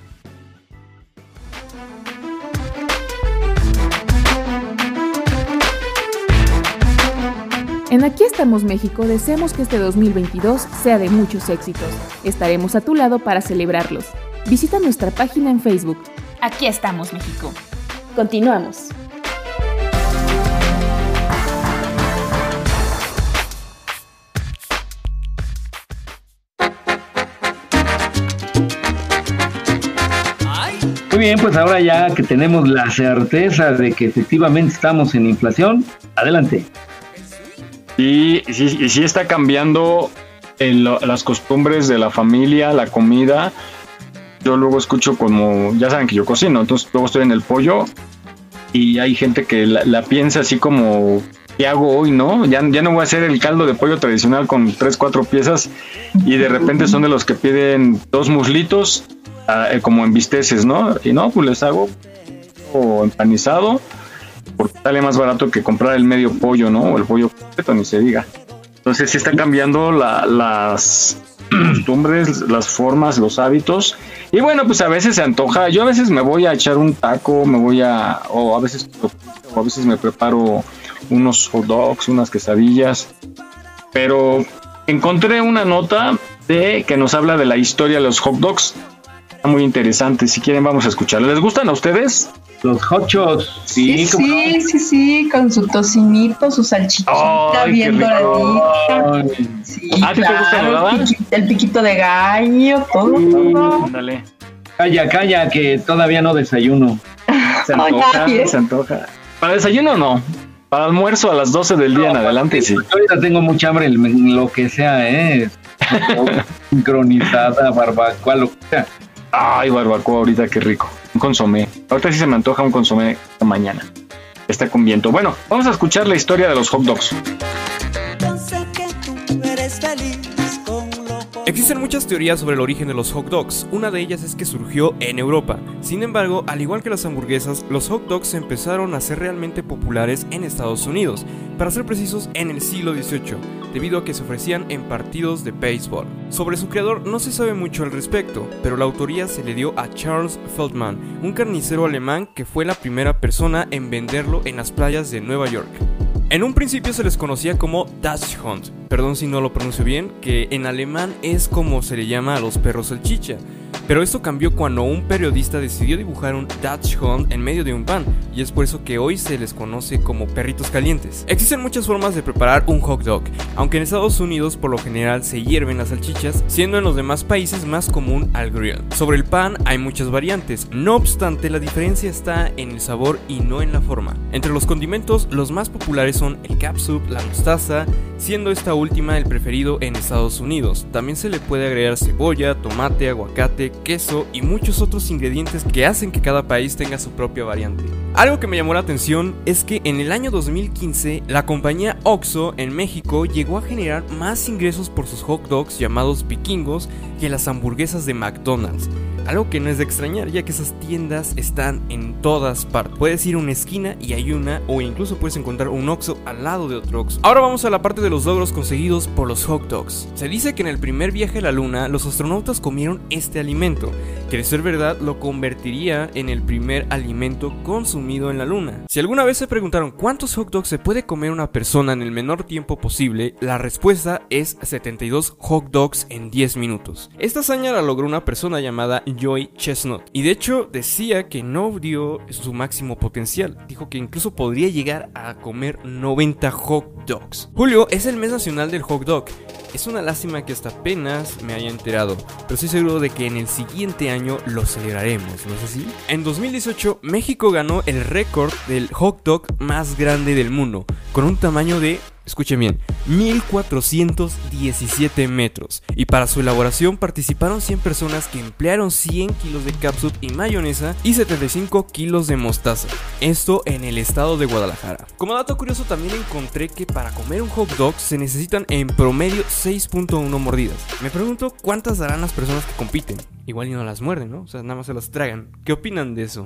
En Aquí estamos México deseamos que este 2022 sea de muchos éxitos. Estaremos a tu lado para celebrarlos. Visita nuestra página en Facebook. Aquí estamos México. Continuamos. Muy bien, pues ahora ya que tenemos la certeza de que efectivamente estamos en inflación, adelante. Y sí, está cambiando las costumbres de la familia, la comida. Yo luego escucho como, ya saben que yo cocino, entonces luego estoy en el pollo y hay gente que la, piensa así como, ¿qué hago hoy, no? Ya, ya no voy a hacer el caldo de pollo tradicional con tres, cuatro piezas y de repente son de los que piden dos muslitos ah, eh, como en bisteces, ¿no? Y no, pues les hago o empanizado porque sale más barato que comprar el medio pollo, ¿no? O el pollo completo, ni se diga. Entonces sí están cambiando la- las costumbres, las formas, los hábitos. Y bueno, pues a veces se antoja. Yo a veces me voy a echar un taco, me voy a... O a veces, o a veces me preparo unos hot dogs, unas quesadillas. Pero encontré una nota de que nos habla de la historia de los hot dogs. Está muy interesante. Si quieren vamos a escucharla. ¿Les gustan a ustedes? Los hot shots. Sí, sí, sí, sí, con su tocinito, su salchichita Ay, bien doradita. Sí, ¿A ti te gusta el piqui- el piquito de gallo, todo, todo. Ándale. Calla, calla, que todavía no desayuno. Se Ay, antoja, nadie. se antoja. Para desayuno no. Para almuerzo a las 12 del día en adelante, sí. Ahorita tengo mucha hambre, lo que sea, ¿eh? Sincronizada, barbacoa, lo que sea. Ay, barbacoa ahorita, qué rico. Un consomé. Ahorita sí se me antoja un consomé mañana. Está con viento. Bueno, vamos a escuchar la historia de los hot dogs. Existen muchas teorías sobre el origen de los hot dogs. Una de ellas es que surgió en Europa. Sin embargo, al igual que las hamburguesas, los hot dogs empezaron a ser realmente populares en Estados Unidos, para ser precisos en el siglo XVIII, debido a que se ofrecían en partidos de béisbol. Sobre su creador no se sabe mucho al respecto, pero la autoría se le dio a Charles Feldman, un carnicero alemán que fue la primera persona en venderlo en las playas de Nueva York. En un principio se les conocía como Hunt, perdón si no lo pronuncio bien, que en alemán es como se le llama a los perros salchicha. Pero esto cambió cuando un periodista decidió dibujar un Dutch Hunt en medio de un pan, y es por eso que hoy se les conoce como perritos calientes. Existen muchas formas de preparar un hot dog, aunque en Estados Unidos por lo general se hierven las salchichas, siendo en los demás países más común al grill. Sobre el pan hay muchas variantes, no obstante la diferencia está en el sabor y no en la forma. Entre los condimentos, los más populares son el catsup, la mostaza, siendo esta última el preferido en Estados Unidos. También se le puede agregar cebolla, tomate, aguacate, queso y muchos otros ingredientes que hacen que cada país tenga su propia variante. Algo que me llamó la atención es que en el año 2015 la compañía Oxxo en México llegó a generar más ingresos por sus hot dogs llamados vikingos que las hamburguesas de McDonald's. Algo que no es de extrañar ya que esas tiendas están en todas partes. Puedes ir a una esquina y hay una o incluso puedes encontrar un Oxxo al lado de otro Oxxo. Ahora vamos a la parte de los logros conseguidos por los hot dogs. Se dice que en el primer viaje a la luna los astronautas comieron este alimento, que de ser verdad lo convertiría en el primer alimento consumido en la luna. Si alguna vez se preguntaron cuántos hot dogs se puede comer una persona en el menor tiempo posible, la respuesta es 72 hot dogs en 10 minutos. Esta hazaña la logró una persona llamada Joy Chestnut y de hecho decía que no dio su máximo potencial. Dijo que incluso podría llegar a comer 90 hot dogs. Julio es el mes nacional del hot dog. Es una lástima que hasta apenas me haya enterado, pero estoy seguro de que en el siguiente año lo celebraremos, ¿no es así? En 2018, México ganó el récord del hot dog más grande del mundo, con un tamaño de escuchen bien, 1417 metros. Y para su elaboración participaron 100 personas que emplearon 100 kilos de capsup y mayonesa y 75 kilos de mostaza. Esto en el estado de Guadalajara. Como dato curioso también encontré que para comer un hot dog se necesitan en promedio 6.1 mordidas. Me pregunto cuántas darán las personas que compiten. Igual y no las muerden, ¿no? O sea, nada más se las tragan. ¿Qué opinan de eso?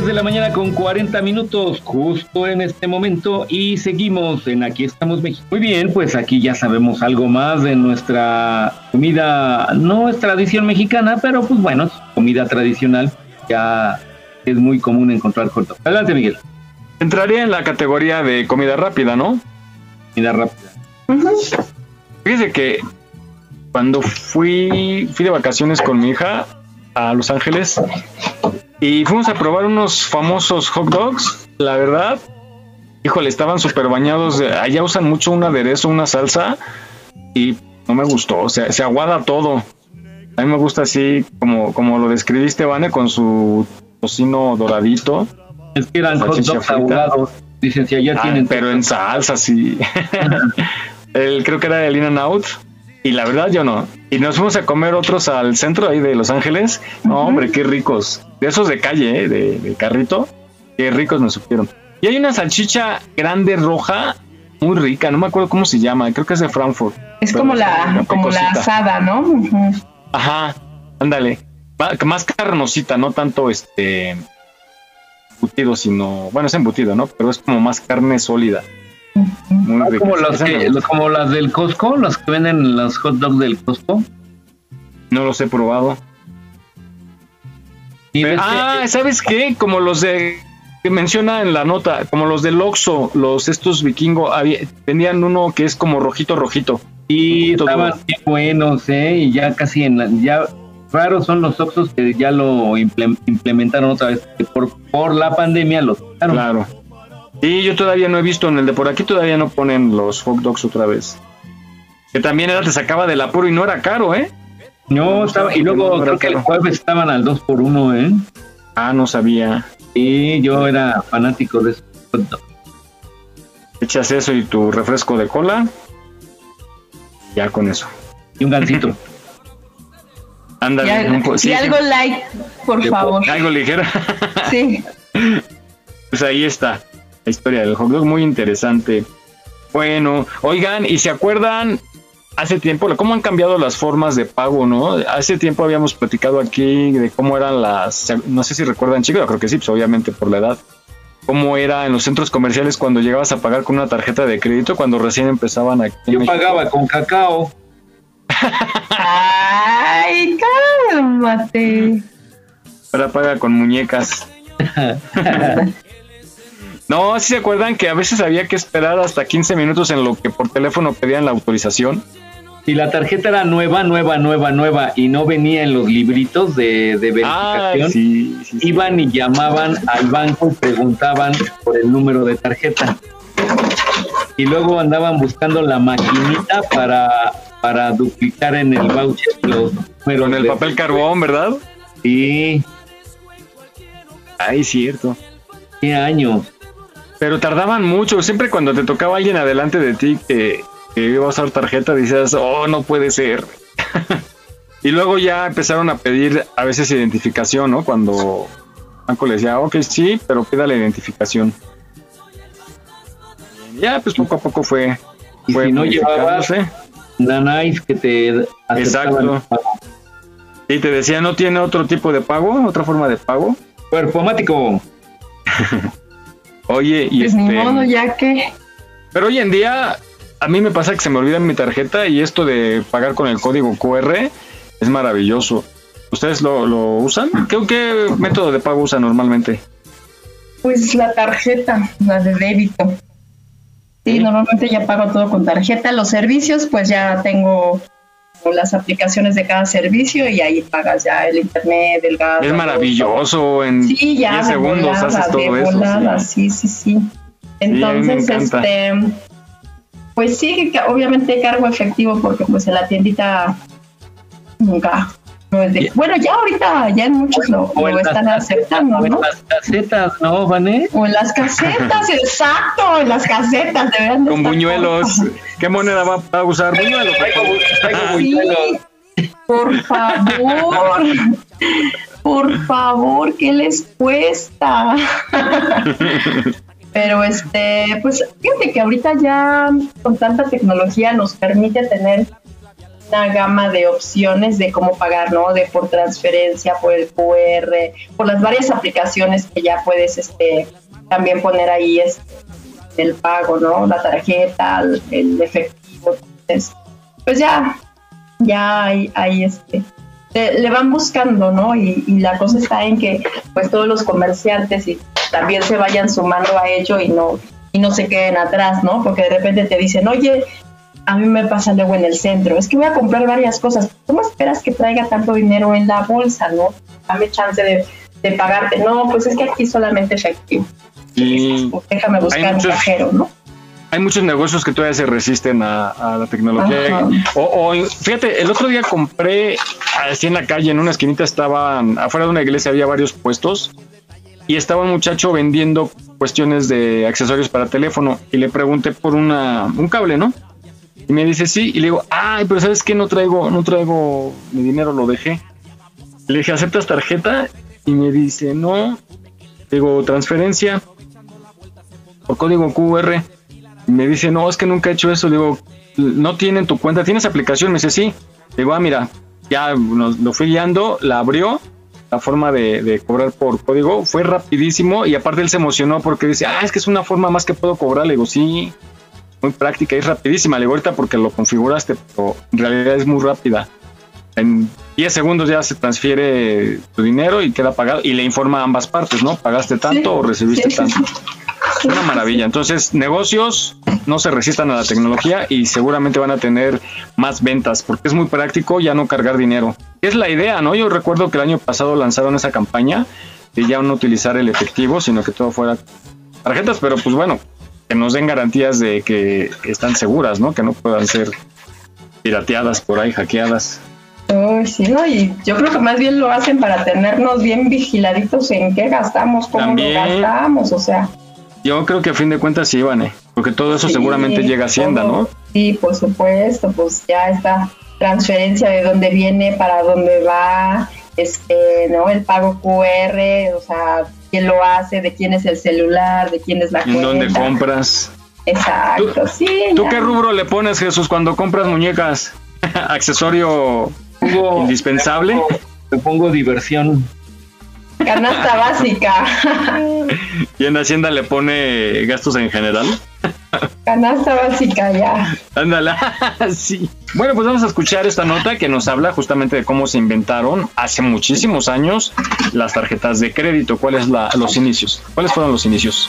10 de la mañana con 40 minutos, justo en este momento, y seguimos en Aquí estamos México. Muy bien, pues aquí ya sabemos algo más de nuestra comida, no es tradición mexicana, pero pues bueno, es comida tradicional, ya es muy común encontrar dog. Adelante, Miguel. Entraría en la categoría de comida rápida, ¿no? Comida rápida. Fíjese que cuando fui, fui de vacaciones con mi hija a Los Ángeles y fuimos a probar unos famosos hot dogs, la verdad, híjole, estaban súper bañados. Allá usan mucho un aderezo, una salsa y no me gustó, o sea, se aguada todo. A mí me gusta así como, como lo describiste, Vane, con su tocino doradito. Es que eran hot dogs ahogados. Dicen, si allá Ah, tienen. pero en salsa, sí. el, creo que era el In and Out. Y la verdad yo no. Y nos fuimos a comer otros al centro ahí de Los Ángeles. No, hombre, qué ricos. De esos de calle, ¿eh? de, de carrito. Qué ricos nos supieron. Y hay una salchicha grande roja, muy rica. No me acuerdo cómo se llama. Creo que es de Frankfurt. Es como la, como la asada, ¿no? Ajá, ándale. Más carnosita, no tanto este embutido, sino. Bueno, es embutido, ¿no? Pero es como más carne sólida. Muy rica. Como, las que- como del Costco, las que venden los hot dogs del Costco. No los he probado. Y ves que- ah, ¿sabes qué? Como los de que menciona en la nota, como los del Oxxo, los estos vikingo, había, vendían uno que es como rojito rojito. Y estaban buenos, ¿eh? Y ya casi en la, ya raros son los Oxxos que ya lo imple- implementaron otra vez. que Por, por la pandemia los quitaron. Claro. Y yo todavía no he visto en el de por aquí todavía no ponen los hot dogs otra vez. Que también era te sacaba del apuro y no era caro, ¿eh? No, estaba, y luego No, creo que el jueves estaban al 2 por 1 ¿eh? Ah, no sabía. Y yo era fanático de esos hot dogs. Echas eso y tu refresco de cola. Ya con eso. Y un gancito. Ándale. Y, sí, sí. algo light, por favor. Algo ligero. Sí. Pues ahí está la historia del hot dog, muy interesante. Bueno, oigan, ¿y se acuerdan hace tiempo cómo han cambiado las formas de pago, no? Hace tiempo habíamos platicado aquí de cómo eran las, no sé si recuerdan, chicos, creo que sí, pues obviamente por la edad. Cómo era en los centros comerciales cuando llegabas a pagar con una tarjeta de crédito cuando recién empezaban aquí. Yo México? pagaba con cacao. Ay, cálmate. Ahora paga con muñecas. no, si se acuerdan que a veces había que esperar hasta 15 minutos en lo que por teléfono pedían la autorización. Si la tarjeta era nueva, nueva, nueva, nueva y no venía en los libritos de, de verificación, Ah, sí, sí, sí. iban y llamaban al banco y preguntaban por el número de tarjeta. Y luego andaban buscando la maquinita para, para duplicar en el voucher los números. Con el papel carbón, ¿verdad? Sí, Ay, cierto. qué años. Pero tardaban mucho. Siempre cuando te tocaba alguien adelante de ti que, que iba a usar tarjeta, decías, oh, no puede ser. y luego ya empezaron a pedir a veces identificación, ¿no? Cuando banco le decía, ok, sí, pero pida la identificación. Y ya, pues poco a poco fue. Y fue si no llevabas Nanais que te Exacto. Y te decía, ¿no tiene otro tipo de pago? ¿Otra forma de pago? Performático. Oye, y Pues este. ni modo, ya que. Pero hoy en día, a mí me pasa que se me olvida mi tarjeta y esto de pagar con el código QR es maravilloso. ¿Ustedes lo, lo usan? ¿Qué, ¿Qué método de pago usan normalmente? Pues la tarjeta, la de débito. Sí, normalmente ya pago todo con tarjeta. Los servicios, pues ya tengo las aplicaciones de cada servicio y ahí pagas ya el internet, el gas. Es maravilloso, en Sí, ya 10 de segundos volada, haces todo eso. volada, sí. sí, sí, Entonces, este, pues sí, que obviamente cargo efectivo porque pues en la tiendita nunca. No es de- bueno, ya ahorita, ya en muchos lo, O en lo las están casetas, aceptando, o en ¿no? las casetas, ¿no, Vané? O en las casetas, exacto, en las casetas, deberían de Con estar buñuelos. ¿Qué moneda va a usar? Buñuelos. Sí, por favor, por favor, ¿qué les cuesta? Pero este, pues fíjate que ahorita ya con tanta tecnología nos permite tener una gama de opciones de cómo pagar, ¿no? De por transferencia, por el QR, por las varias aplicaciones que ya puedes este también poner ahí este, el pago, ¿no? La tarjeta, el, el efectivo. Entonces, pues ya, ya hay, hay este, le, le van buscando, ¿no? Y, y la cosa está en que pues todos los comerciantes y también se vayan sumando a ello y no, y no se queden atrás, ¿no? Porque de repente te dicen, oye, a mí me pasa luego en el centro, es que voy a comprar varias cosas, ¿cómo esperas que traiga tanto dinero en la bolsa, no? Dame chance de, de pagarte. No, pues es que aquí solamente efectivo. Y Déjame buscar un cajero, ¿no? hay muchos negocios que todavía se resisten a, a la tecnología. O, o, fíjate, el otro día compré así en la calle, en una esquinita estaban, afuera de una iglesia había varios puestos y estaba un muchacho vendiendo cuestiones de accesorios para teléfono y le pregunté por una, un cable, ¿no? Y me dice sí, y le digo, ay, pero ¿sabes qué? No traigo, no traigo mi dinero, lo dejé. Le dije, ¿aceptas tarjeta? Y me dice, no. Digo, transferencia por código QR. Y me dice, no, es que nunca he hecho eso. Digo, no tienen tu cuenta, ¿tienes aplicación? Me dice, sí. Digo, ah, mira, ya nos, lo fui guiando, la abrió, la forma de, de cobrar por código, fue rapidísimo y aparte él se emocionó porque dice, ah, es que es una forma más que puedo cobrar. Le digo, sí, muy práctica, es rapidísima. Le ahorita porque lo configuraste, pero en realidad es muy rápida. En 10 segundos ya se transfiere tu dinero y queda pagado y le informa a ambas partes, ¿no? ¿Pagaste tanto o recibiste sí, tanto? Una maravilla. Entonces, negocios no se resistan a la tecnología y seguramente van a tener más ventas porque es muy práctico ya no cargar dinero. Es la idea, ¿no? Yo recuerdo que el año pasado lanzaron esa campaña de ya no utilizar el efectivo, sino que todo fuera tarjetas, pero pues bueno, que nos den garantías de que están seguras, ¿no? Que no puedan ser pirateadas por ahí, hackeadas. Uy, sí, no, y yo creo que más bien lo hacen para tenernos bien vigiladitos en qué gastamos, cómo También. lo gastamos, o sea. Yo creo que a fin de cuentas sí, Ivane, porque todo eso sí, seguramente llega a Hacienda, todo. ¿no? Sí, por supuesto, pues ya esta transferencia de dónde viene, para dónde va, este, ¿no? El pago QR, o sea, quién lo hace, de quién es el celular, de quién es la En dónde cuenta. compras. Exacto, sí. ¿Tú ya. qué rubro le pones, Jesús, cuando compras muñecas? ¿Accesorio indispensable? Me pongo diversión. Canasta básica. ¿Y en Hacienda le pone gastos en general? Canasta básica ya. Ándala, sí. Bueno, pues vamos a escuchar esta nota que nos habla justamente de cómo se inventaron hace muchísimos años las tarjetas de crédito. ¿Cuáles los inicios? ¿Cuáles fueron los inicios?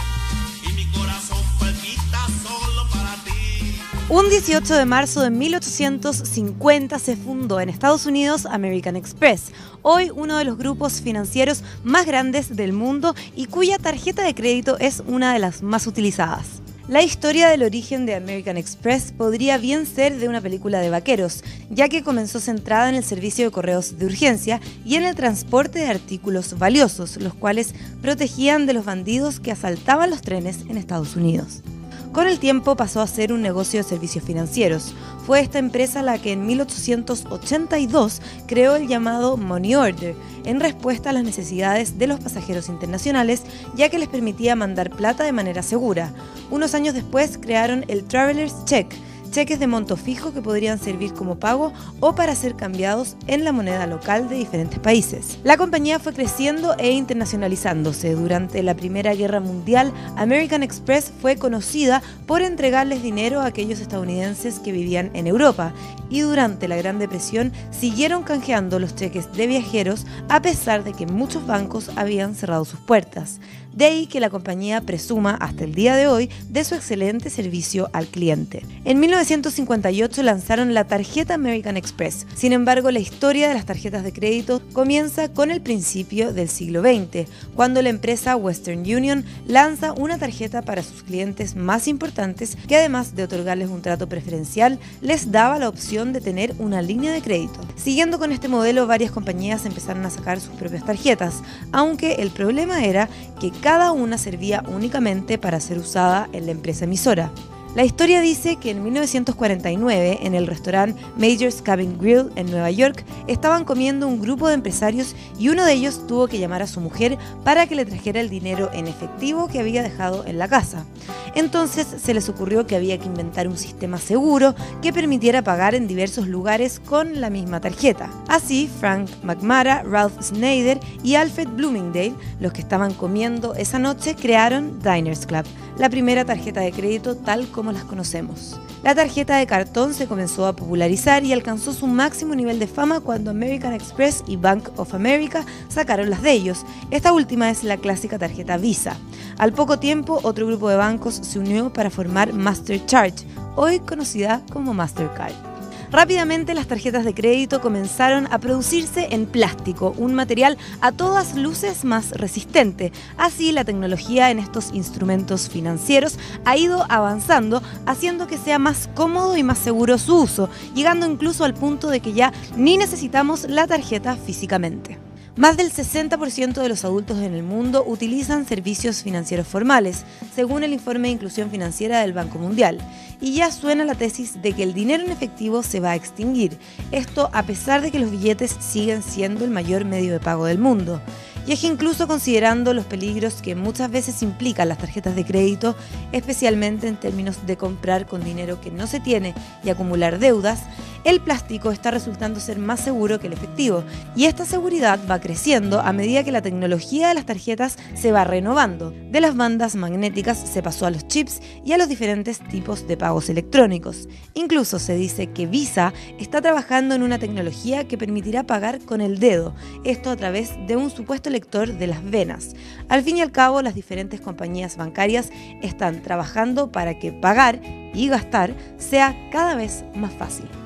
Un 18 de marzo de 1850 se fundó en Estados Unidos American Express, hoy uno de los grupos financieros más grandes del mundo y cuya tarjeta de crédito es una de las más utilizadas. La historia del origen de American Express podría bien ser de una película de vaqueros, ya que comenzó centrada en el servicio de correos de urgencia y en el transporte de artículos valiosos, los cuales protegían de los bandidos que asaltaban los trenes en Estados Unidos. Con el tiempo pasó a ser un negocio de servicios financieros. Fue esta empresa la que en 1882 creó el llamado Money Order, en respuesta a las necesidades de los pasajeros internacionales, ya que les permitía mandar plata de manera segura. Unos años después crearon el Traveler's Check, cheques de monto fijo que podrían servir como pago o para ser cambiados en la moneda local de diferentes países. La compañía fue creciendo e internacionalizándose. Durante la Primera Guerra Mundial, American Express fue conocida por entregarles dinero a aquellos estadounidenses que vivían en Europa y durante la Gran Depresión siguieron canjeando los cheques de viajeros a pesar de que muchos bancos habían cerrado sus puertas. De ahí que la compañía presuma hasta el día de hoy de su excelente servicio al cliente. En 1958 lanzaron la tarjeta American Express. Sin embargo, la historia de las tarjetas de crédito comienza con el principio del siglo XX, cuando la empresa Western Union lanza una tarjeta para sus clientes más importantes que además de otorgarles un trato preferencial, les daba la opción de tener una línea de crédito. Siguiendo con este modelo, varias compañías empezaron a sacar sus propias tarjetas, aunque el problema era que cada una servía únicamente para ser usada en la empresa emisora. La historia dice que en 1949, en el restaurante Major's Cabin Grill en Nueva York, estaban comiendo un grupo de empresarios y uno de ellos tuvo que llamar a su mujer para que le trajera el dinero en efectivo que había dejado en la casa. Entonces se les ocurrió que había que inventar un sistema seguro que permitiera pagar en diversos lugares con la misma tarjeta. Así, Frank McMara, Ralph Snyder y Alfred Bloomingdale, los que estaban comiendo esa noche, crearon Diners Club, la primera tarjeta de crédito tal como las conocemos. La tarjeta de cartón se comenzó a popularizar y alcanzó su máximo nivel de fama cuando American Express y Bank of America sacaron las de ellos. Esta última es la clásica tarjeta Visa. Al poco tiempo, otro grupo de bancos se unió para formar MasterCharge, hoy conocida como Mastercard. Rápidamente las tarjetas de crédito comenzaron a producirse en plástico, un material a todas luces más resistente. Así la tecnología en estos instrumentos financieros ha ido avanzando, haciendo que sea más cómodo y más seguro su uso, llegando incluso al punto de que ya ni necesitamos la tarjeta físicamente. Más del 60% de los adultos en el mundo utilizan servicios financieros formales, según el informe de inclusión financiera del Banco Mundial. Y ya suena la tesis de que el dinero en efectivo se va a extinguir, esto a pesar de que los billetes siguen siendo el mayor medio de pago del mundo. Y es que incluso considerando los peligros que muchas veces implican las tarjetas de crédito, especialmente en términos de comprar con dinero que no se tiene y acumular deudas, el plástico está resultando ser más seguro que el efectivo y esta seguridad va creciendo a medida que la tecnología de las tarjetas se va renovando. De las bandas magnéticas se pasó a los chips y a los diferentes tipos de pagos electrónicos. Incluso se dice que Visa está trabajando en una tecnología que permitirá pagar con el dedo, esto a través de un supuesto lector de las venas. Al fin y al cabo, las diferentes compañías bancarias están trabajando para que pagar y gastar sea cada vez más fácil.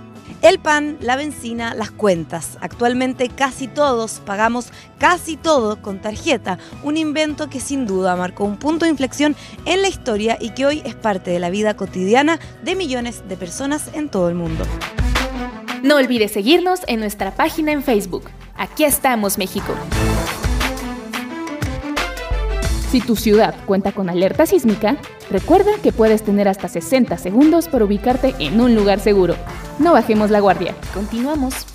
El pan, la benzina, las cuentas. Actualmente casi todos pagamos casi todo con tarjeta, un invento que sin duda marcó un punto de inflexión en la historia y que hoy es parte de la vida cotidiana de millones de personas en todo el mundo. No olvides seguirnos en nuestra página en Facebook. Aquí estamos, México. Si tu ciudad cuenta con alerta sísmica, recuerda que puedes tener hasta 60 segundos para ubicarte en un lugar seguro. No bajemos la guardia. Continuamos.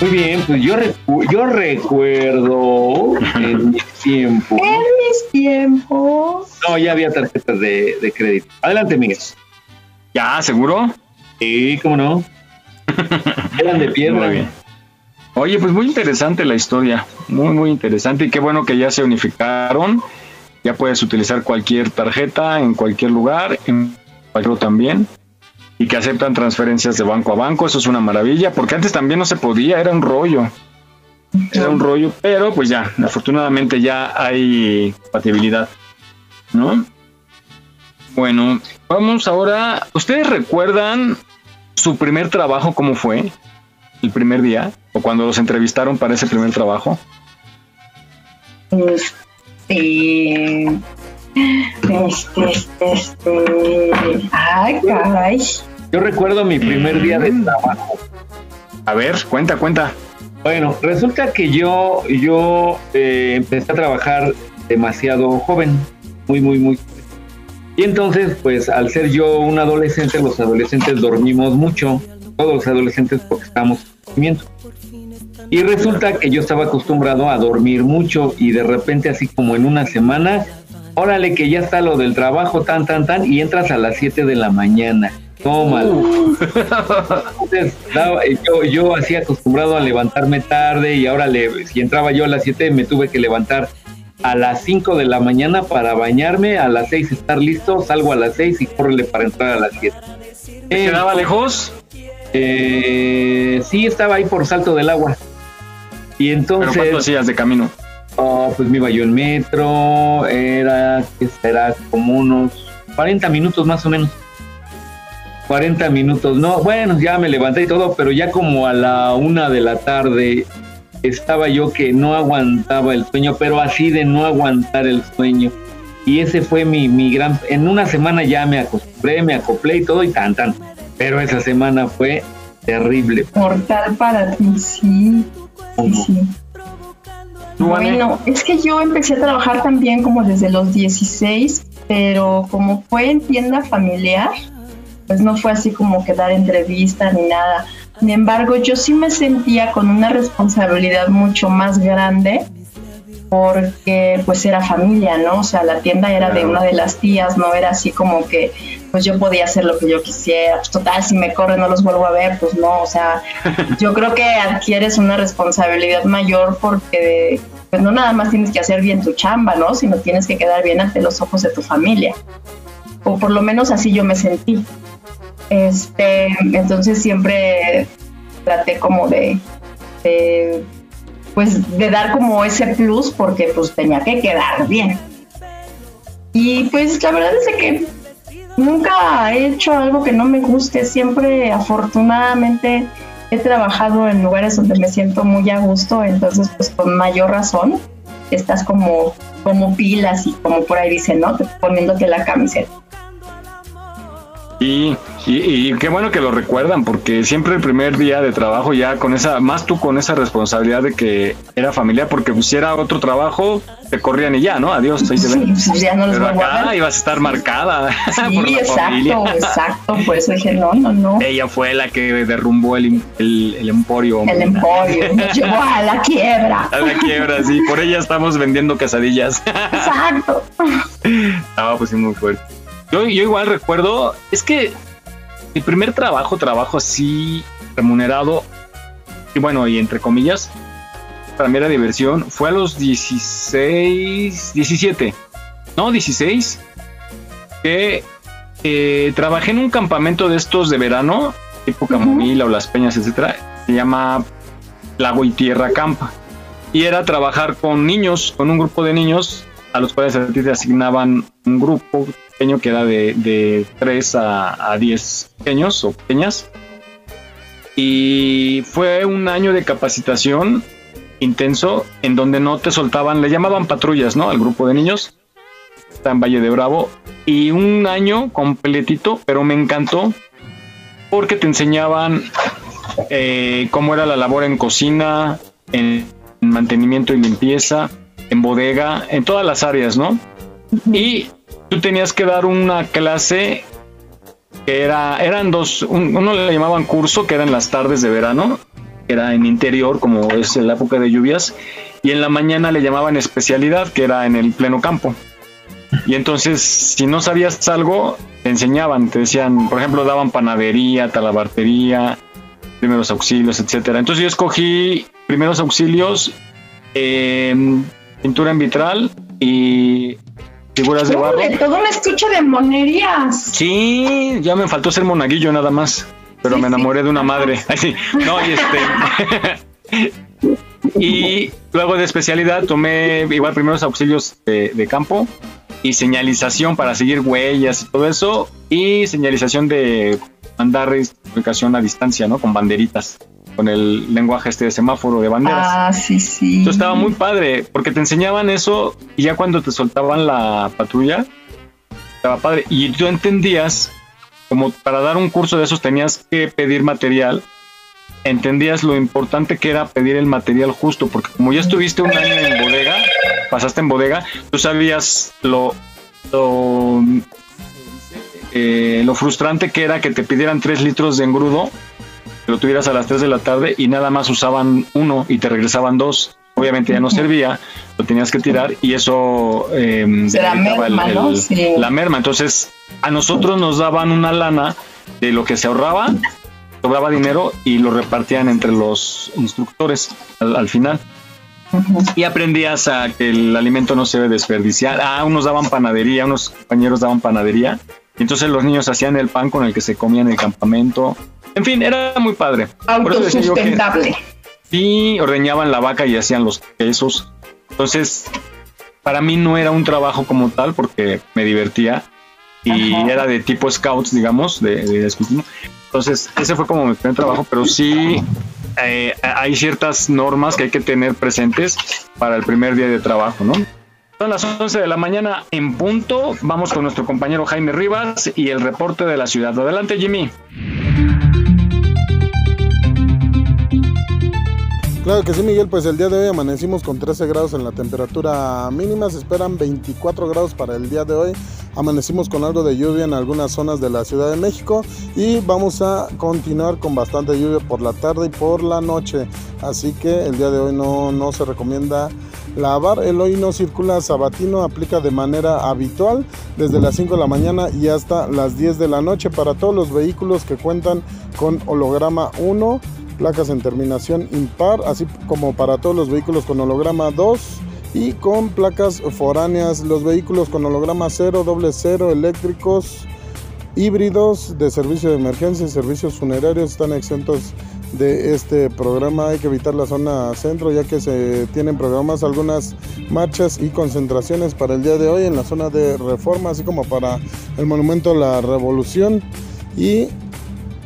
Muy bien, pues yo, recu- yo recuerdo en En mis tiempos. No, ya había tarjetas de, de crédito. Adelante, Miguel. ¿Ya, seguro? Sí, cómo no. Eran de piedra. Muy bien. Oye, pues muy interesante la historia, muy, muy interesante y qué bueno que ya se unificaron. Ya puedes utilizar cualquier tarjeta en cualquier lugar, en cualquier también, y que aceptan transferencias de banco a banco. Eso es una maravilla, porque antes también no se podía, era un rollo. Era un rollo, pero pues ya, afortunadamente ya hay compatibilidad, ¿no? Bueno, vamos ahora. ¿Ustedes recuerdan su primer trabajo cómo fue? ¿El primer día? ¿O cuando los entrevistaron para ese primer trabajo? Este. Este, este, este. Ay, caray. Yo recuerdo mi primer día de trabajo. A ver, cuenta, cuenta. Bueno, resulta que yo, yo eh, empecé a trabajar demasiado joven, muy, muy, muy joven. Y entonces, pues al ser yo un adolescente, los adolescentes dormimos mucho. todos los adolescentes porque estábamos en crecimiento. Y resulta que yo estaba acostumbrado a dormir mucho y de repente así como en una semana, órale que ya está lo del trabajo tan tan tan y entras a las 7 de la mañana. Entonces, daba- eh, yo, yo así acostumbrado a levantarme tarde y ahora le, si entraba yo a las 7 me tuve que levantar a las 5 de la mañana para bañarme, a las 6 estar listo, salgo a las 6 y córrele para entrar a las 7. ¿Te quedaba lejos? Eh, sí, estaba ahí por Salto del Agua. Y entonces... ¿Pero cuánto hacías de camino? Oh, pues me iba yo en metro, era, ¿qué será? Como unos 40 minutos más o menos. 40 minutos, no, bueno, ya me levanté y todo, pero ya como a la una de la tarde estaba yo que no aguantaba el sueño, pero así de no aguantar el sueño. Y ese fue mi, mi gran... En una semana ya me acostumbré, me acoplé y todo y tan tan. Pero esa semana fue terrible. Mortal para ti, sí. Sí, sí. Bueno, es que yo empecé a trabajar también como desde los 16, pero como fue en tienda familiar, pues no fue así como que dar entrevistas ni nada. Sin embargo, yo sí me sentía con una responsabilidad mucho más grande porque pues era familia, ¿no? O sea, la tienda era de una de las tías, no era así como que pues yo podía hacer lo que yo quisiera. Pues total, si me corren no los vuelvo a ver, pues no, o sea, yo creo que adquieres una responsabilidad mayor porque pues no nada más tienes que hacer bien tu chamba, ¿no? Sino tienes que quedar bien ante los ojos de tu familia. O por lo menos así yo me sentí. Este, entonces siempre traté como de, pues de dar como ese plus porque pues tenía que quedar bien. Y pues la verdad es que nunca he hecho algo que no me guste, siempre afortunadamente he trabajado en lugares donde me siento muy a gusto, entonces pues con mayor razón estás como como pilas y como por ahí dicen, ¿no? Poniéndote la camiseta. Y, y, y qué bueno que lo recuerdan, porque siempre el primer día de trabajo ya con esa, más tú con esa responsabilidad de que era familiar, porque pues, si era otro trabajo, te corrían y ya, ¿no? Adiós, ahí te ven. Sí, pues, ya no los Pero a acá ver. ibas a estar marcada por Sí, la exacto, familia. exacto, por eso dije, no, no, no. Ella fue la que derrumbó el, el, el emporio. El emporio, nos llevó a la quiebra. A la quiebra, sí. Por ella estamos vendiendo quesadillas. Exacto. Estaba pues sí, muy fuerte. Yo, yo igual recuerdo, es que mi primer trabajo, trabajo así remunerado, y bueno, y entre comillas, para mí era diversión, fue a los 16, 17, no, 16, que eh, trabajé en un campamento de estos de verano, tipo Camomila o Las Peñas, etcétera, se llama Lago y Tierra Campa. Y era trabajar con niños, con un grupo de niños a los cuales a ti te asignaban un grupo pequeño que era de, de 3 a, a 10 pequeños o pequeñas. Y fue un año de capacitación intenso en donde no te soltaban, le llamaban patrullas, ¿no? Al grupo de niños. Está en Valle de Bravo. Y un año completito, pero me encantó porque te enseñaban eh, cómo era la labor en cocina, en mantenimiento y limpieza, en bodega, en todas las áreas, ¿no? Y tú tenías que dar una clase que era, eran dos, un- uno le llamaban curso, que era en las tardes de verano, que era en interior, como es la época de lluvias, y en la mañana le llamaban especialidad, que era en el pleno campo. Y entonces, si no sabías algo, te enseñaban, te decían, por ejemplo, daban panadería, talabartería, primeros auxilios, etcétera. Entonces yo escogí primeros auxilios, eh, pintura en vitral y figuras de barro. Todo un estuche de monerías. Sí, ya me faltó ser monaguillo nada más, pero me enamoré de una madre. Ay, sí. No, y este. y luego de especialidad tomé igual primeros auxilios de, de campo y señalización para seguir huellas y todo eso, y señalización de mandar comunicación a distancia, ¿no? Con banderitas, con el lenguaje este de semáforo de banderas. Ah, sí, sí. Entonces estaba muy padre, porque te enseñaban eso y ya cuando te soltaban la patrulla, estaba padre. Y tú entendías, como para dar un curso de esos tenías que pedir material, entendías lo importante que era pedir el material justo, porque como ya estuviste un año en bodega, pasaste en bodega, tú sabías lo, lo, eh, lo frustrante que era que te pidieran tres litros de engrudo tú ibas a las 3 de la tarde y nada más usaban uno y te regresaban dos. Obviamente ya no servía, lo tenías que tirar y eso eh, la merma, ¿no? Sí. la merma. Entonces, a nosotros nos daban una lana de lo que se ahorraba, sobraba dinero y lo repartían entre los instructores al, al final. Y aprendías a que el alimento no se debe desperdiciar. Ah, unos daban panadería, unos compañeros daban panadería. Y entonces los niños hacían el pan con el que se comían en el campamento. En fin, era muy padre. Autosustentable. Sí, ordeñaban la vaca y hacían los quesos. Entonces, para mí no era un trabajo como tal porque me divertía y Ajá. era de tipo scouts, digamos, de, de escultismo. Entonces, ese fue como mi primer trabajo, pero sí eh, hay ciertas normas que hay que tener presentes para el primer día de trabajo, ¿no? Son las 11 de la mañana en punto. Vamos con nuestro compañero Jaime Rivas y el reporte de la ciudad. Adelante, Jimmy. Claro que sí, Miguel, pues el día de hoy amanecimos con 13 grados en la temperatura mínima, se esperan 24 grados para el día de hoy. Amanecimos con algo de lluvia en algunas zonas de la Ciudad de México y vamos a continuar con bastante lluvia por la tarde y por la noche. Así que el día de hoy no, no se recomienda lavar. El hoy no circula sabatino, aplica de manera habitual desde las 5 de la mañana y hasta las 10 de la noche para todos los vehículos que cuentan con holograma 1 placas en terminación impar, así como para todos los vehículos con holograma 2 y con placas foráneas, los vehículos con holograma 0, doble 0, eléctricos, híbridos de servicio de emergencia y servicios funerarios están exentos de este programa. Hay que evitar la zona centro ya que se tienen programas algunas marchas y concentraciones para el día de hoy en la zona de reforma, así como para el monumento a la revolución y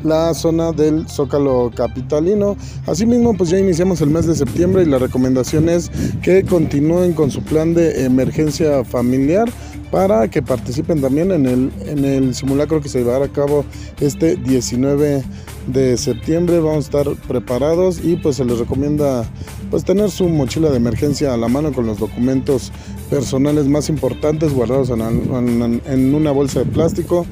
la zona del Zócalo Capitalino. Asimismo, pues ya iniciamos el mes de septiembre y la recomendación es que continúen con su plan de emergencia familiar para que participen también en el, en el simulacro que se llevará a cabo este 19 de septiembre. Vamos a estar preparados y pues se les recomienda pues tener su mochila de emergencia a la mano con los documentos personales más importantes guardados en, una bolsa de plástico,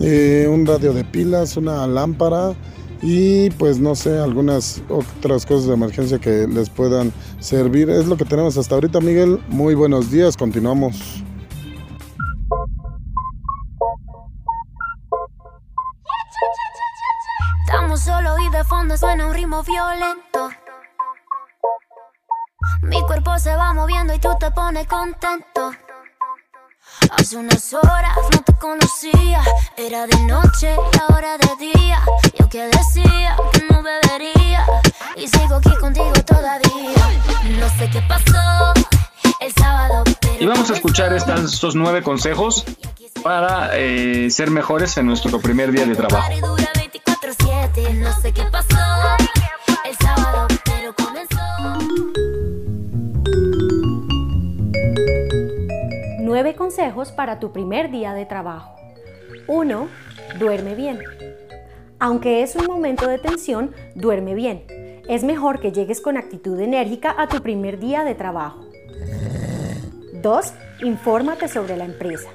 eh, un radio de pilas, una lámpara y pues no sé, algunas otras cosas de emergencia que les puedan servir. Es lo que tenemos hasta ahorita, Miguel. Muy buenos días, continuamos. Estamos solo y de fondo suena un ritmo violento. Mi cuerpo se va moviendo y tú te pones contento. Hace unas horas no te conocía, era de noche y ahora de día. Yo que decía que no bebería y sigo aquí contigo todavía. No sé qué pasó el sábado, Y vamos a escuchar estas, estos nueve consejos para eh, ser mejores en nuestro primer día de trabajo. Consejos para tu primer día de trabajo. 1. Duerme bien. Aunque es un momento de tensión, duerme bien. Es mejor que llegues con actitud enérgica a tu primer día de trabajo. 2. Infórmate sobre la empresa.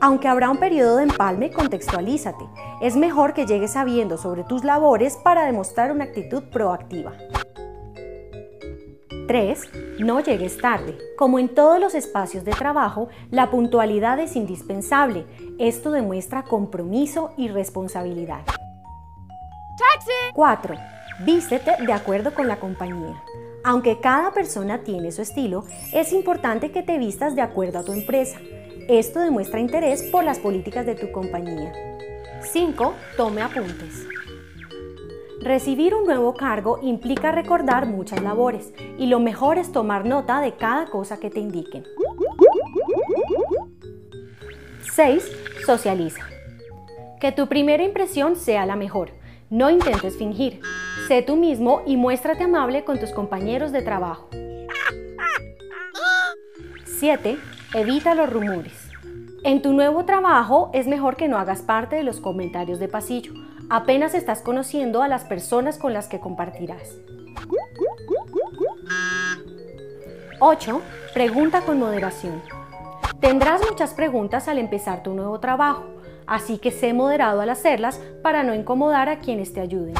Aunque habrá un periodo de empalme, contextualízate. Es mejor que llegues sabiendo sobre tus labores para demostrar una actitud proactiva. 3. No llegues tarde. Como en todos los espacios de trabajo, la puntualidad es indispensable. Esto demuestra compromiso y responsabilidad. 4. Vístete de acuerdo con la compañía. Aunque cada persona tiene su estilo, es importante que te vistas de acuerdo a tu empresa. Esto demuestra interés por las políticas de tu compañía. 5. Tome apuntes. Recibir un nuevo cargo implica recordar muchas labores y lo mejor es tomar nota de cada cosa que te indiquen. 6. Socializa. Que tu primera impresión sea la mejor. No intentes fingir. Sé tú mismo y muéstrate amable con tus compañeros de trabajo. 7. Evita los rumores. En tu nuevo trabajo es mejor que no hagas parte de los comentarios de pasillo. Apenas estás conociendo a las personas con las que compartirás. 8. Pregunta con moderación. Tendrás muchas preguntas al empezar tu nuevo trabajo, así que sé moderado al hacerlas para no incomodar a quienes te ayuden.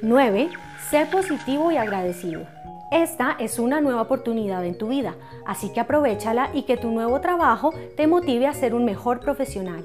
9. Ser positivo y agradecido. Esta es una nueva oportunidad en tu vida, así que aprovechala y que tu nuevo trabajo te motive a ser un mejor profesional.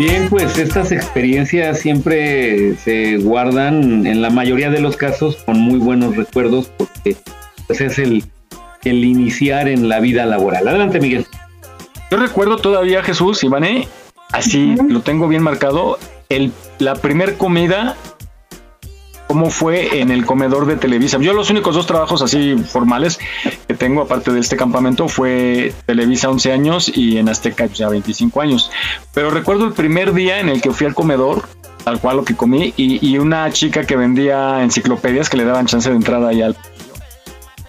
Bien, pues estas experiencias siempre se guardan en la mayoría de los casos con muy buenos recuerdos porque pues es el, el iniciar en la vida laboral. Adelante, Miguel. Yo recuerdo todavía, Jesús, Ivane, así lo tengo bien marcado, el, la primer comida, cómo fue en el comedor de Televisa. Yo los únicos dos trabajos así formales que tengo, aparte de este campamento, fue Televisa 11 años y en Azteca ya 25 años. Pero recuerdo el primer día en el que fui al comedor, tal cual lo que comí, y, una chica que vendía enciclopedias que le daban chance de entrada ahí al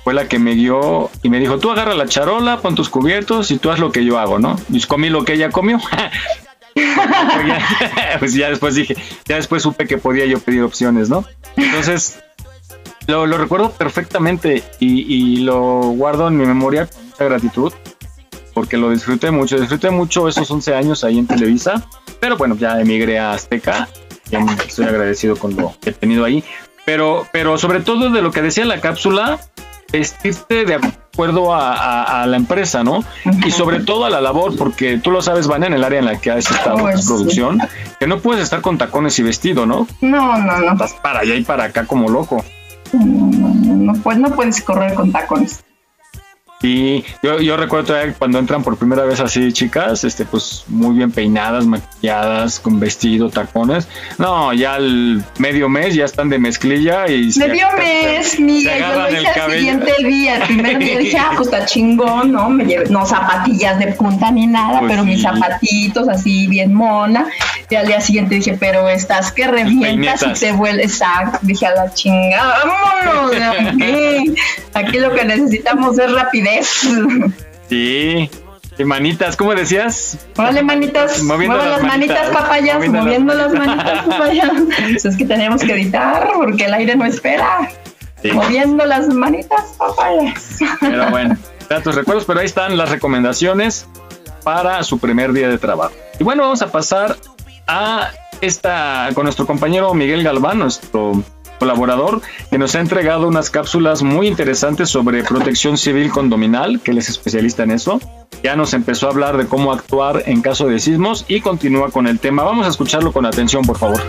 fue la que me dio y me dijo, tú agarra la charola, pon tus cubiertos y tú haz lo que yo hago, ¿no? Y comí lo que ella comió. pues ya después dije, ya después supe que podía yo pedir opciones, ¿no? Entonces, lo, recuerdo perfectamente y, y lo guardo en mi memoria con mucha gratitud porque lo disfruté mucho, disfruté mucho esos 11 años ahí en Televisa, pero bueno, ya emigré a Azteca, ya estoy agradecido con lo que he tenido ahí, pero, pero sobre todo de lo que decía la cápsula, vestirte de acuerdo a, a- a la empresa, ¿no? Y sobre todo a la labor, porque tú lo sabes, Van, en el área en la que has estado en Pues sí. producción, que no puedes estar con tacones y vestido, ¿no? No, no, no. Estás para allá y para acá como loco. No, no, no, no puedes, no puedes correr con tacones. Y yo, yo recuerdo todavía cuando entran por primera vez así chicas, este, pues muy bien peinadas, maquilladas, con vestido, tacones. No, ya al medio mes ya están de mezclilla y se- Medio mes, se Miguel, yo lo hice al siguiente día. El primer día dije, ah, pues está chingón, ¿no? Me llevé, no zapatillas de punta ni nada, Pues pero mis zapatitos así bien mona. Y al día siguiente dije, pero estás que revientas y te vuelves. Exacto. Dije, a la chingada, vámonos aquí. Aquí lo que necesitamos es rapidez. Sí. Y manitas, ¿cómo decías? Órale, manitas, Moviendo muevan las manitas, manitas, papayas, moviendo moviendo, las manitas, papayas. Pues es que tenemos que editar porque el aire no espera. Sí. Moviendo las manitas, papayas. Pero bueno, datos recuerdos, pero ahí están las recomendaciones para su primer día de trabajo. Y bueno, vamos a pasar a esta con nuestro compañero Miguel Galván, nuestro colaborador, que nos ha entregado unas cápsulas muy interesantes sobre protección civil condominal, que él es especialista en eso. Ya nos empezó a hablar de cómo actuar en caso de sismos y continúa con el tema. Vamos a escucharlo con atención, por favor.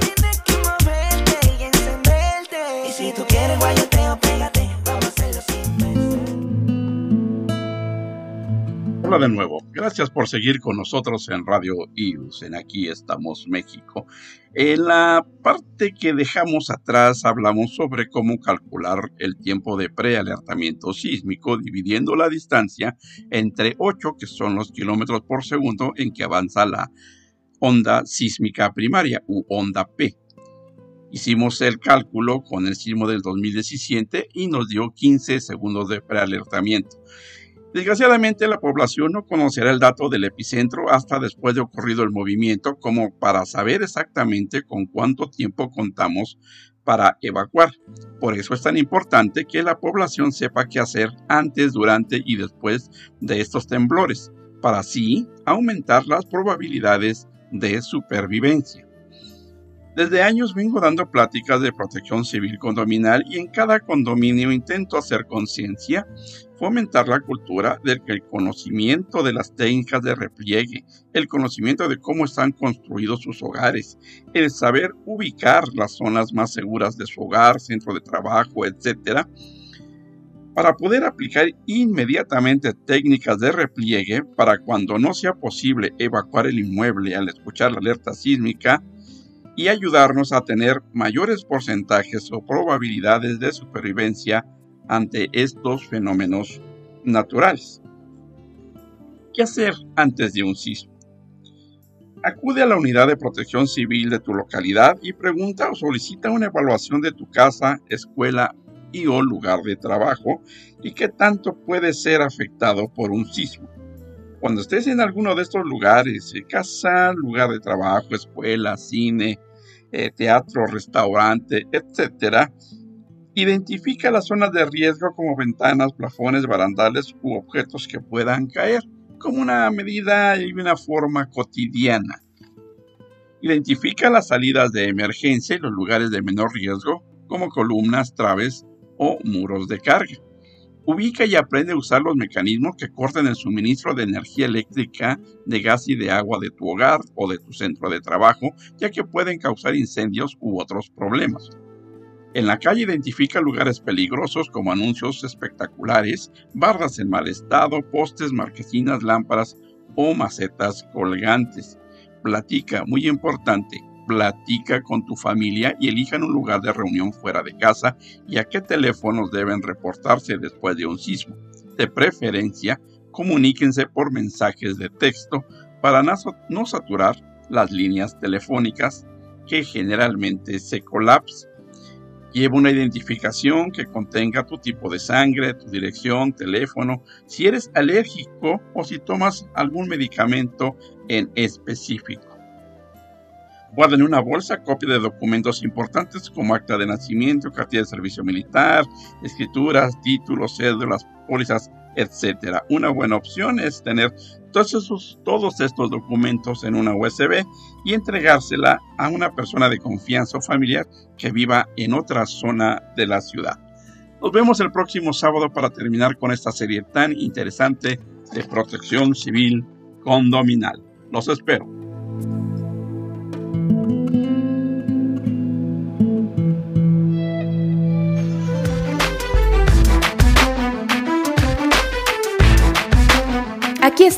De nuevo. Gracias por seguir con nosotros en Radio IUS, en Aquí estamos México. En la parte que dejamos atrás hablamos sobre cómo calcular el tiempo de prealertamiento sísmico dividiendo la distancia entre 8, que son los kilómetros por segundo en que avanza la onda sísmica primaria u onda P. Hicimos el cálculo con el sismo del 2017 y nos dio 15 segundos de prealertamiento. Desgraciadamente la población no conocerá el dato del epicentro hasta después de ocurrido el movimiento como para saber exactamente con cuánto tiempo contamos para evacuar. Por eso es tan importante que la población sepa qué hacer antes, durante y después de estos temblores, para así aumentar las probabilidades de supervivencia. Desde años vengo dando pláticas de protección civil condominal y en cada condominio intento hacer conciencia, fomentar la cultura del que el conocimiento de las técnicas de repliegue, el conocimiento de cómo están construidos sus hogares, el saber ubicar las zonas más seguras de su hogar, centro de trabajo, etc., para poder aplicar inmediatamente técnicas de repliegue para cuando no sea posible evacuar el inmueble al escuchar la alerta sísmica, y ayudarnos a tener mayores porcentajes o probabilidades de supervivencia ante estos fenómenos naturales. ¿Qué hacer antes de un sismo? Acude a la unidad de protección civil de tu localidad y pregunta o solicita una evaluación de tu casa, escuela y o lugar de trabajo y qué tanto puede ser afectado por un sismo. Cuando estés en alguno de estos lugares, eh, casa, lugar de trabajo, escuela, cine, eh, teatro, restaurante, etc., identifica las zonas de riesgo como ventanas, plafones, barandales u objetos que puedan caer como una medida y una forma cotidiana. Identifica las salidas de emergencia y los lugares de menor riesgo, como columnas, traves o muros de carga. Ubica y aprende a usar los mecanismos que corten el suministro de energía eléctrica, de gas y de agua de tu hogar o de tu centro de trabajo, ya que pueden causar incendios u otros problemas. En la calle identifica lugares peligrosos como anuncios espectaculares, barras en mal estado, postes, marquesinas, lámparas o macetas colgantes. Platica, muy importante, platica con tu familia y elijan un lugar de reunión fuera de casa y a qué teléfonos deben reportarse después de un sismo. De preferencia, comuníquense por mensajes de texto para no saturar las líneas telefónicas que generalmente se colapsan. Lleva una identificación que contenga tu tipo de sangre, tu dirección, teléfono, si eres alérgico o si tomas algún medicamento en específico. Guarda en una bolsa copia de documentos importantes como acta de nacimiento, cartilla de servicio militar, escrituras, títulos, cédulas, pólizas, etc. Una buena opción es tener todos, todos estos documentos en una USB y entregársela a una persona de confianza o familiar que viva en otra zona de la ciudad. Nos vemos el próximo sábado para terminar con esta serie tan interesante de protección civil condominal. Los espero.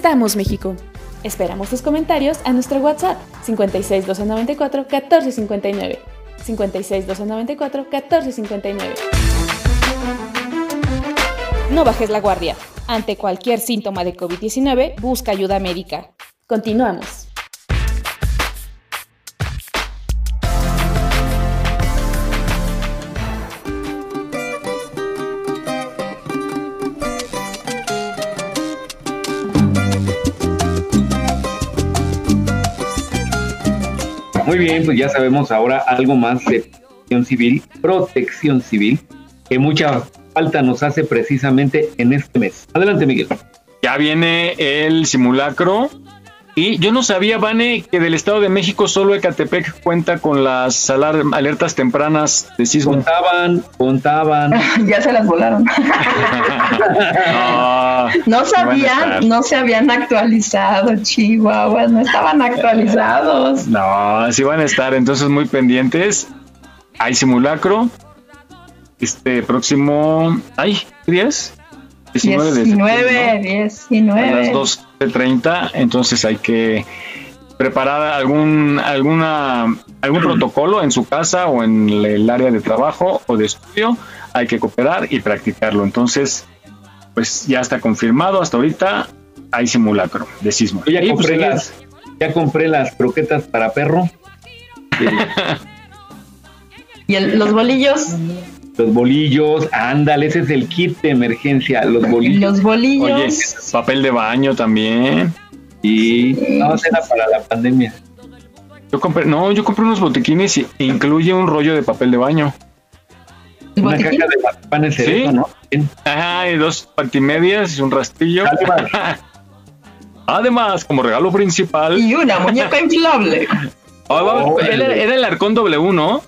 Estamos, México. Esperamos tus comentarios a nuestro WhatsApp 56 294 1459. 56 294 1459. No bajes la guardia. Ante cualquier síntoma de COVID-19, busca ayuda médica. Continuamos. Muy bien, pues ya sabemos ahora algo más de protección civil, protección civil, que mucha falta nos hace precisamente en este mes. Adelante, Miguel. Ya viene el simulacro. Y yo no sabía, Vane, que del Estado de México solo Ecatepec cuenta con las alertas tempranas de sismo. Contaban, contaban. ya se las volaron. no, sabían, no se habían actualizado, Chihuahua, no estaban actualizados. No, sí van a estar, entonces muy pendientes. Hay simulacro. Este próximo. ¿Ay? ¿10? 19, 19 19. A las 2.30, entonces hay que preparar algún, alguna, algún protocolo en su casa o en el área de trabajo o de estudio. Hay que cooperar y practicarlo. Entonces, pues ya está confirmado. Hasta ahorita hay simulacro de sismo. ya, compré, las, ya compré las croquetas para perro. ¿Y los bolillos? Los bolillos, ándale, ese es el kit de emergencia, los bolillos. Los bolillos. Oye, papel de baño también. Y no, era para la pandemia. Yo compré, no, yo compré unos botiquines y incluye un rollo de papel de baño. Una caja de panes ¿Sí? ¿no? Ajá, y dos pantimedias y un rastillo. Además, como regalo principal. Y una muñeca inflable. Oh, era, era, el arcón W, ¿no?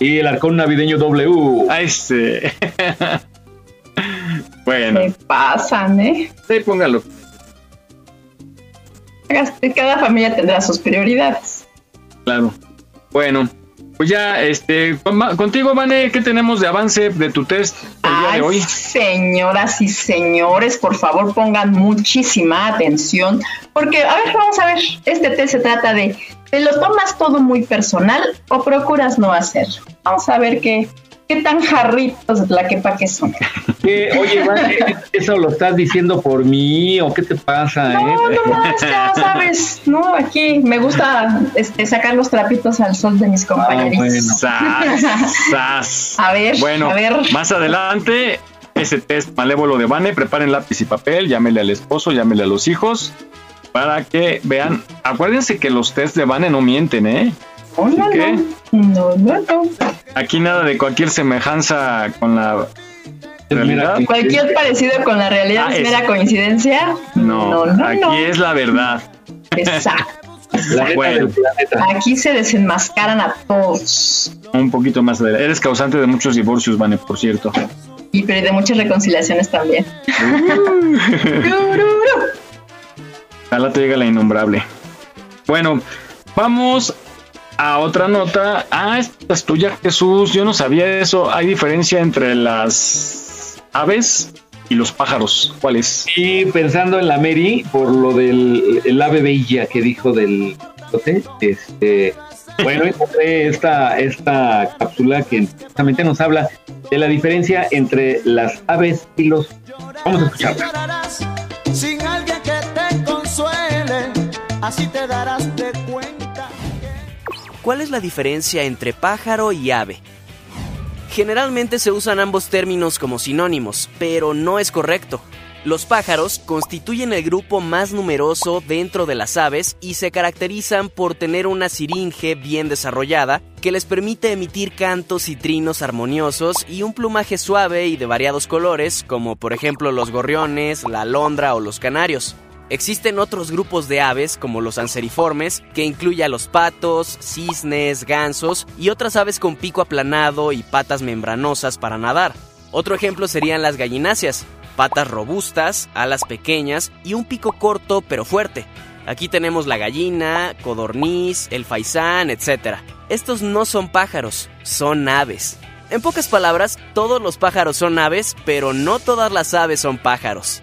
Y el arcón navideño W. Ahí sí. bueno. Me pasan, ¿eh? Sí, póngalo. Cada familia tendrá sus prioridades. Claro. Bueno, pues ya, este, contigo, Vane, ¿qué tenemos de avance de tu test el día de hoy? Señoras y señores, por favor pongan muchísima atención, porque, a ver, vamos a ver, este test se trata de ¿Te lo tomas todo muy personal o procuras no hacerlo? Vamos a ver qué, qué tan jarritos de la quepa que son. ¿Qué? Oye, Vane, ¿eso lo estás diciendo por mí o qué te pasa? No, eh? no, no, ya sabes, no, aquí me gusta este, sacar los trapitos al sol de mis compañeritos. Sas, sas. A ver, bueno, a ver. más adelante, ese test malévolo de Vane, preparen lápiz y papel, llámele al esposo, llámele a los hijos, para que vean. Acuérdense que los test de Vane no mienten, ¿eh? No, no, que no, no, no. aquí nada de cualquier semejanza con la realidad. Cualquier parecido con la realidad Ah, es mera coincidencia. No, No, no, aquí no. es la verdad. Exacto. La Bueno. Aquí se desenmascaran a todos. Un poquito más adelante. Eres causante de muchos divorcios, Vane, por cierto. Y pero de muchas reconciliaciones también. Ojalá te llegue la innombrable. Bueno, vamos a otra nota. Ah, esta es tuya, Jesús. Yo no sabía eso. Hay diferencia entre las aves y los pájaros. ¿Cuál es? Y pensando en la Mary, por lo del el ave bella que dijo del este, bueno, encontré esta, esta cápsula que justamente nos habla de la diferencia entre las aves y los... Vamos a escucharla. Así te darás de cuenta. ¿Cuál es la diferencia entre pájaro y ave? Generalmente se usan ambos términos como sinónimos, pero no es correcto. Los pájaros constituyen el grupo más numeroso dentro de las aves y se caracterizan por tener una siringe bien desarrollada que les permite emitir cantos y trinos armoniosos y un plumaje suave y de variados colores, como por ejemplo los gorriones, la alondra o los canarios. Existen otros grupos de aves, como los anseriformes, que incluye a los patos, cisnes, gansos y otras aves con pico aplanado y patas membranosas para nadar. Otro ejemplo serían las gallináceas, patas robustas, alas pequeñas y un pico corto pero fuerte. Aquí tenemos la gallina, codorniz, el faisán, etc. Estos no son pájaros, son aves. En pocas palabras, todos los pájaros son aves, pero no todas las aves son pájaros.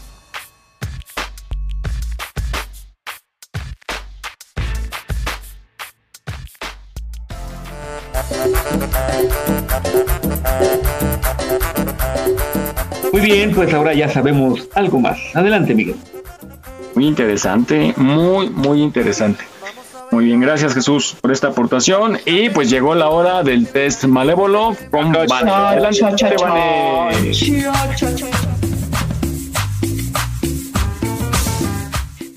Muy bien, pues ahora ya sabemos algo más. Adelante, Miguel. Muy interesante, muy, muy interesante. Muy bien, gracias Jesús por esta aportación. Y pues llegó la hora del test malévolo con Vane. Adelante. Vane.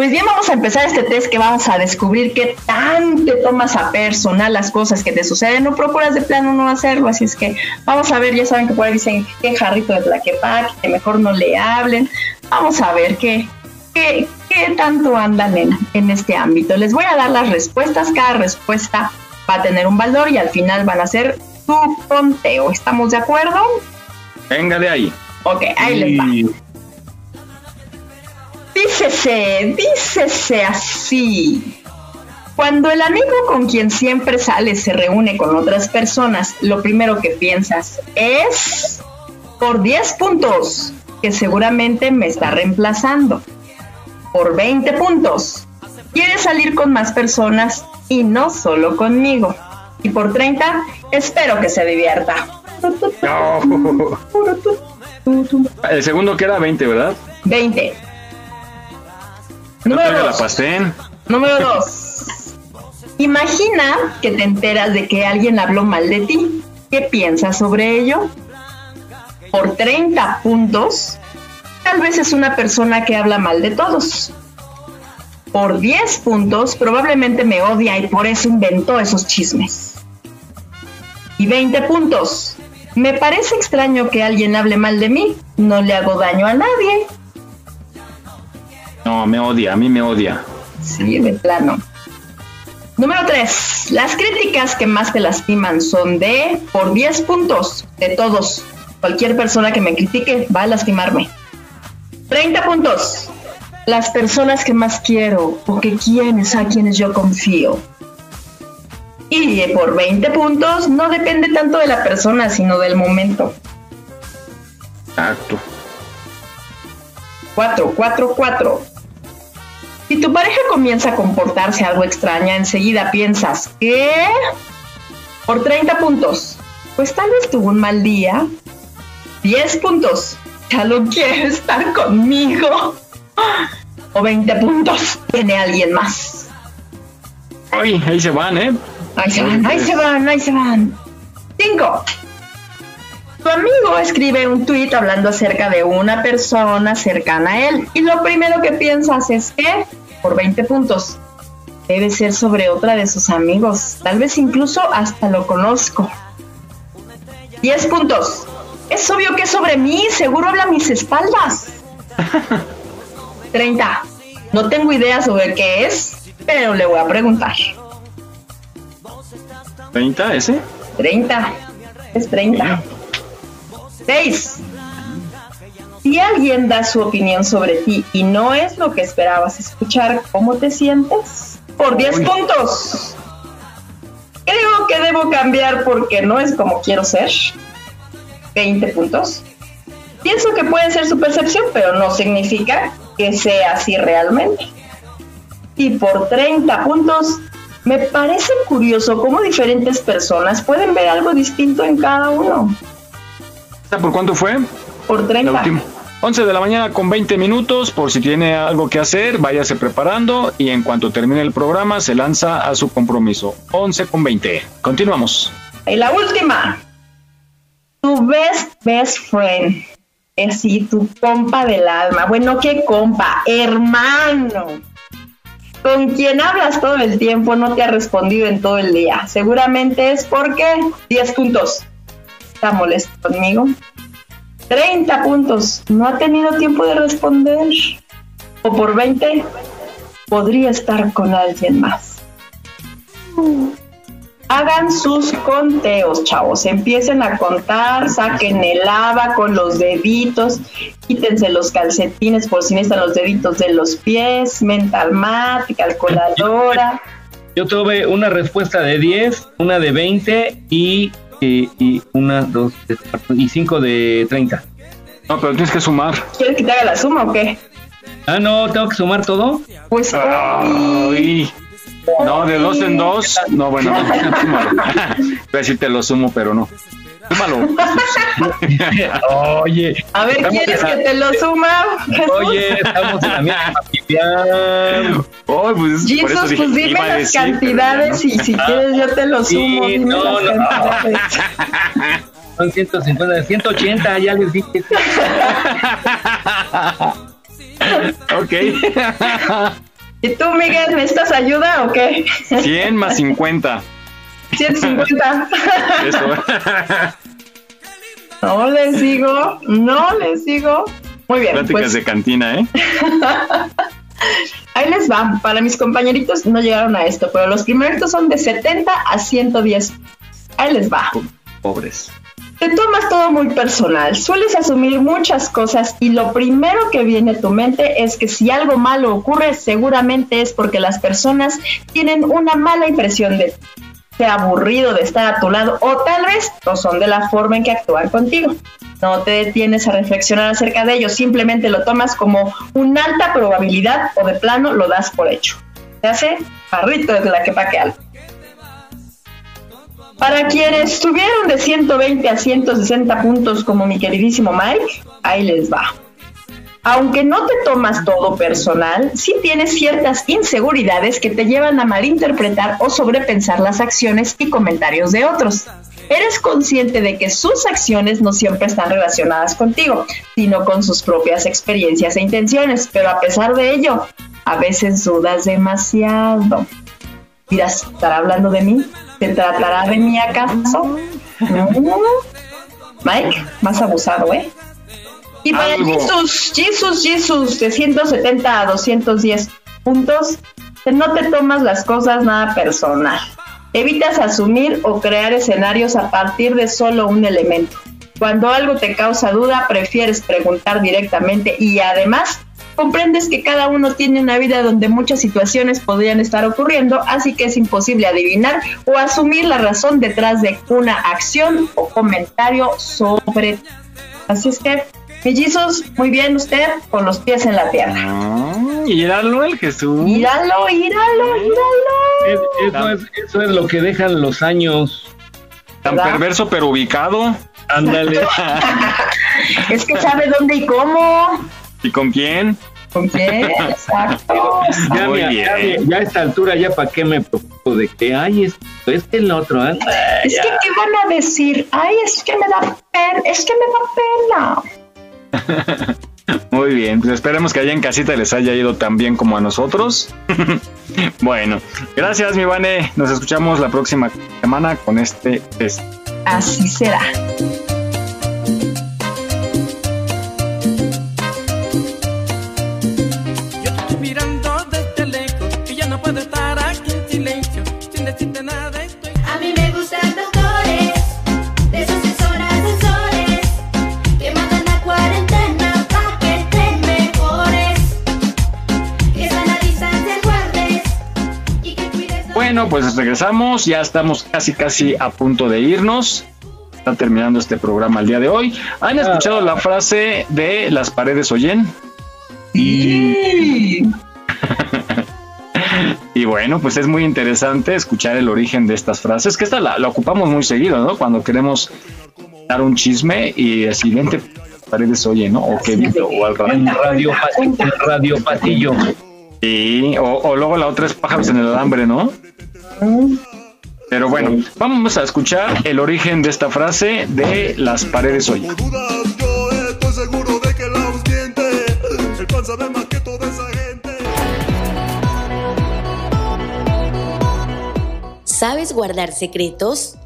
Pues bien, vamos a empezar este test que vamos a descubrir qué tan te tomas a personal las cosas que te suceden. No procuras de plano no hacerlo, así es que vamos a ver. Ya saben que por ahí dicen que jarrito de tlaquepaque, que mejor no le hablen. Vamos a ver qué, qué, qué tanto andan en, en este ámbito. Les voy a dar las respuestas. Cada respuesta va a tener un valor y al final van a ser su conteo. ¿Estamos de acuerdo? Venga de ahí. Ok, ahí les va. Dícese, dícese así. Cuando el amigo con quien siempre sales se reúne con otras personas, lo primero que piensas es por 10 puntos, que seguramente me está reemplazando. Por 20 puntos, quiere salir con más personas y no solo conmigo. Y por 30, espero que se divierta. No. El segundo que era 20, ¿verdad? 20. No Número la dos. pastén. Número 2. Imagina que te enteras de que alguien habló mal de ti. ¿Qué piensas sobre ello? Por 30 puntos, tal vez es una persona que habla mal de todos. Por 10 puntos, probablemente me odia y por eso inventó esos chismes. Y 20 puntos. Me parece extraño que alguien hable mal de mí. No le hago daño a nadie. No, me odia, a mí me odia. Sí, de plano. Número 3. Las críticas que más te lastiman son de por 10 puntos de todos. Cualquier persona que me critique va a lastimarme. 30 puntos. Las personas que más quiero o que quienes a quienes yo confío. Y por 20 puntos no depende tanto de la persona, sino del momento. Exacto. 4, 4, 4. Si tu pareja comienza a comportarse algo extraña, enseguida piensas que por 30 puntos, pues tal vez tuvo un mal día. 10 puntos, ya lo quiere estar conmigo. O 20 puntos, tiene alguien más. Ay, ahí se van, ¿eh? Ahí se van, ahí se van, ahí se van. 5. Tu amigo escribe un tweet hablando acerca de una persona cercana a él y lo primero que piensas es que, por 20 puntos, debe ser sobre otra de sus amigos. Tal vez incluso hasta lo conozco. 10 puntos. Es obvio que es sobre mí, seguro habla a mis espaldas. 30. No tengo idea sobre qué es, pero le voy a preguntar. ¿30 ese? 30. Es 30. 6. Si alguien da su opinión sobre ti y no es lo que esperabas escuchar, ¿cómo te sientes? Por 10 puntos. Creo que debo cambiar porque no es como quiero ser. 20 puntos. Pienso que puede ser su percepción, pero no significa que sea así realmente. Y por 30 puntos, me parece curioso cómo diferentes personas pueden ver algo distinto en cada uno. ¿Por cuánto fue? Por 30. La última. 11 de la mañana con 20 minutos, por si tiene algo que hacer, váyase preparando y en cuanto termine el programa se lanza a su compromiso. 11 con 20. Continuamos. Y la última. Tu best best friend. Es sí, tu compa del alma. Bueno, ¿qué compa? Hermano. Con quien hablas todo el tiempo no te ha respondido en todo el día. Seguramente es porque 10 puntos. Está molesto conmigo. 30 puntos. No ha tenido tiempo de responder. O por 20 podría estar con alguien más. Hagan sus conteos, chavos. Empiecen a contar, saquen el lava con los deditos, quítense los calcetines por si necesitan los deditos de los pies, mental mat, calculadora. Yo tuve una respuesta de 10, una de 20 y, y, y una, dos, tres, cuatro, y cinco de 30. No, pero tienes que sumar. ¿Quieres que te haga la suma o qué? Ah, no, tengo que sumar todo. Pues. Ay. No, de dos en dos. No, bueno, no, a decir te lo sumo, pero no. Súmalo. Oye. A ver, ¿quieres que te lo suma? Oye, estamos en la misma familia. Oh, pues, Jesus, por eso dije, pues dime las decir, pero cantidades no. y si quieres yo te lo Sí, sumo. dime no, las no. cantidades. Son 150, 180, ya les dije. ok. ¿Y tú, Miguel, necesitas ayuda o qué? 100 más 50. 150. Eso. No les digo, no les digo. Muy bien, Pláticas pues de cantina, ¿eh? ahí les va. Para mis compañeritos no llegaron a esto, pero los primeritos son de 70 a 110. Ahí les va. Pobres. Te tomas todo muy personal, sueles asumir muchas cosas y lo primero que viene a tu mente es que si algo malo ocurre seguramente es porque las personas tienen una mala impresión de ti, te ha aburrido de estar a tu lado o tal vez no son de la forma en que actúan contigo. No te detienes a reflexionar acerca de ello, simplemente lo tomas como una alta probabilidad o de plano lo das por hecho. Se hace jarrito desde la que pa' que algo. Para quienes tuvieron de 120 a 160 puntos como mi queridísimo Mike, ahí les va. Aunque no te tomas todo personal, sí tienes ciertas inseguridades que te llevan a malinterpretar o sobrepensar las acciones y comentarios de otros. Eres consciente de que sus acciones no siempre están relacionadas contigo, sino con sus propias experiencias e intenciones, pero a pesar de ello, a veces dudas demasiado. Dirás, ¿estará hablando de mí? ¿Se tratará de mí acaso? No. Mike, más abusado, ¿eh? Y para Algo. Jesus, Jesus, Jesus, de 170 a 210 puntos, no te tomas las cosas nada personal. Evitas asumir o crear escenarios a partir de solo un elemento. Cuando algo te causa duda, prefieres preguntar directamente y además comprendes que cada uno tiene una vida donde muchas situaciones podrían estar ocurriendo, así que es imposible adivinar o asumir la razón detrás de una acción o comentario sobre. Así es que, mellizos, muy bien usted, con los pies en la tierra. Ah, míralo el Jesús. Míralo, míralo, míralo. eso, es, eso es lo que dejan los años. Tan perverso pero ubicado. Ándale. es que sabe dónde y cómo. ¿Y con quién? ¿Con quién? Exacto. Ya, Muy bien. ya, ya a esta altura, ya para qué me preocupo de que, ay, esto, es que el otro, ¿eh? Es que, ¿qué van a decir? Ay, es que me da pena, es que me da pena. Muy bien, pues esperemos que allá en casita les haya ido tan bien como a nosotros. bueno, gracias mi Vane. Nos escuchamos la próxima semana con este test. Así será. Bueno, pues regresamos, ya estamos casi casi a punto de irnos. Está terminando este programa el día de hoy. ¿Han escuchado la frase de las paredes oyen? Sí. Y bueno, pues es muy interesante escuchar el origen de estas frases, que esta la, la ocupamos muy seguido, ¿no? Cuando queremos dar un chisme y el siguiente paredes oye, ¿no? O que o al radio, en radio Patillo. Sí, o, o luego la otra es pájaros en el alambre, ¿no? Pero bueno, vamos a escuchar el origen de esta frase de las paredes gente. ¿Sabes guardar secretos?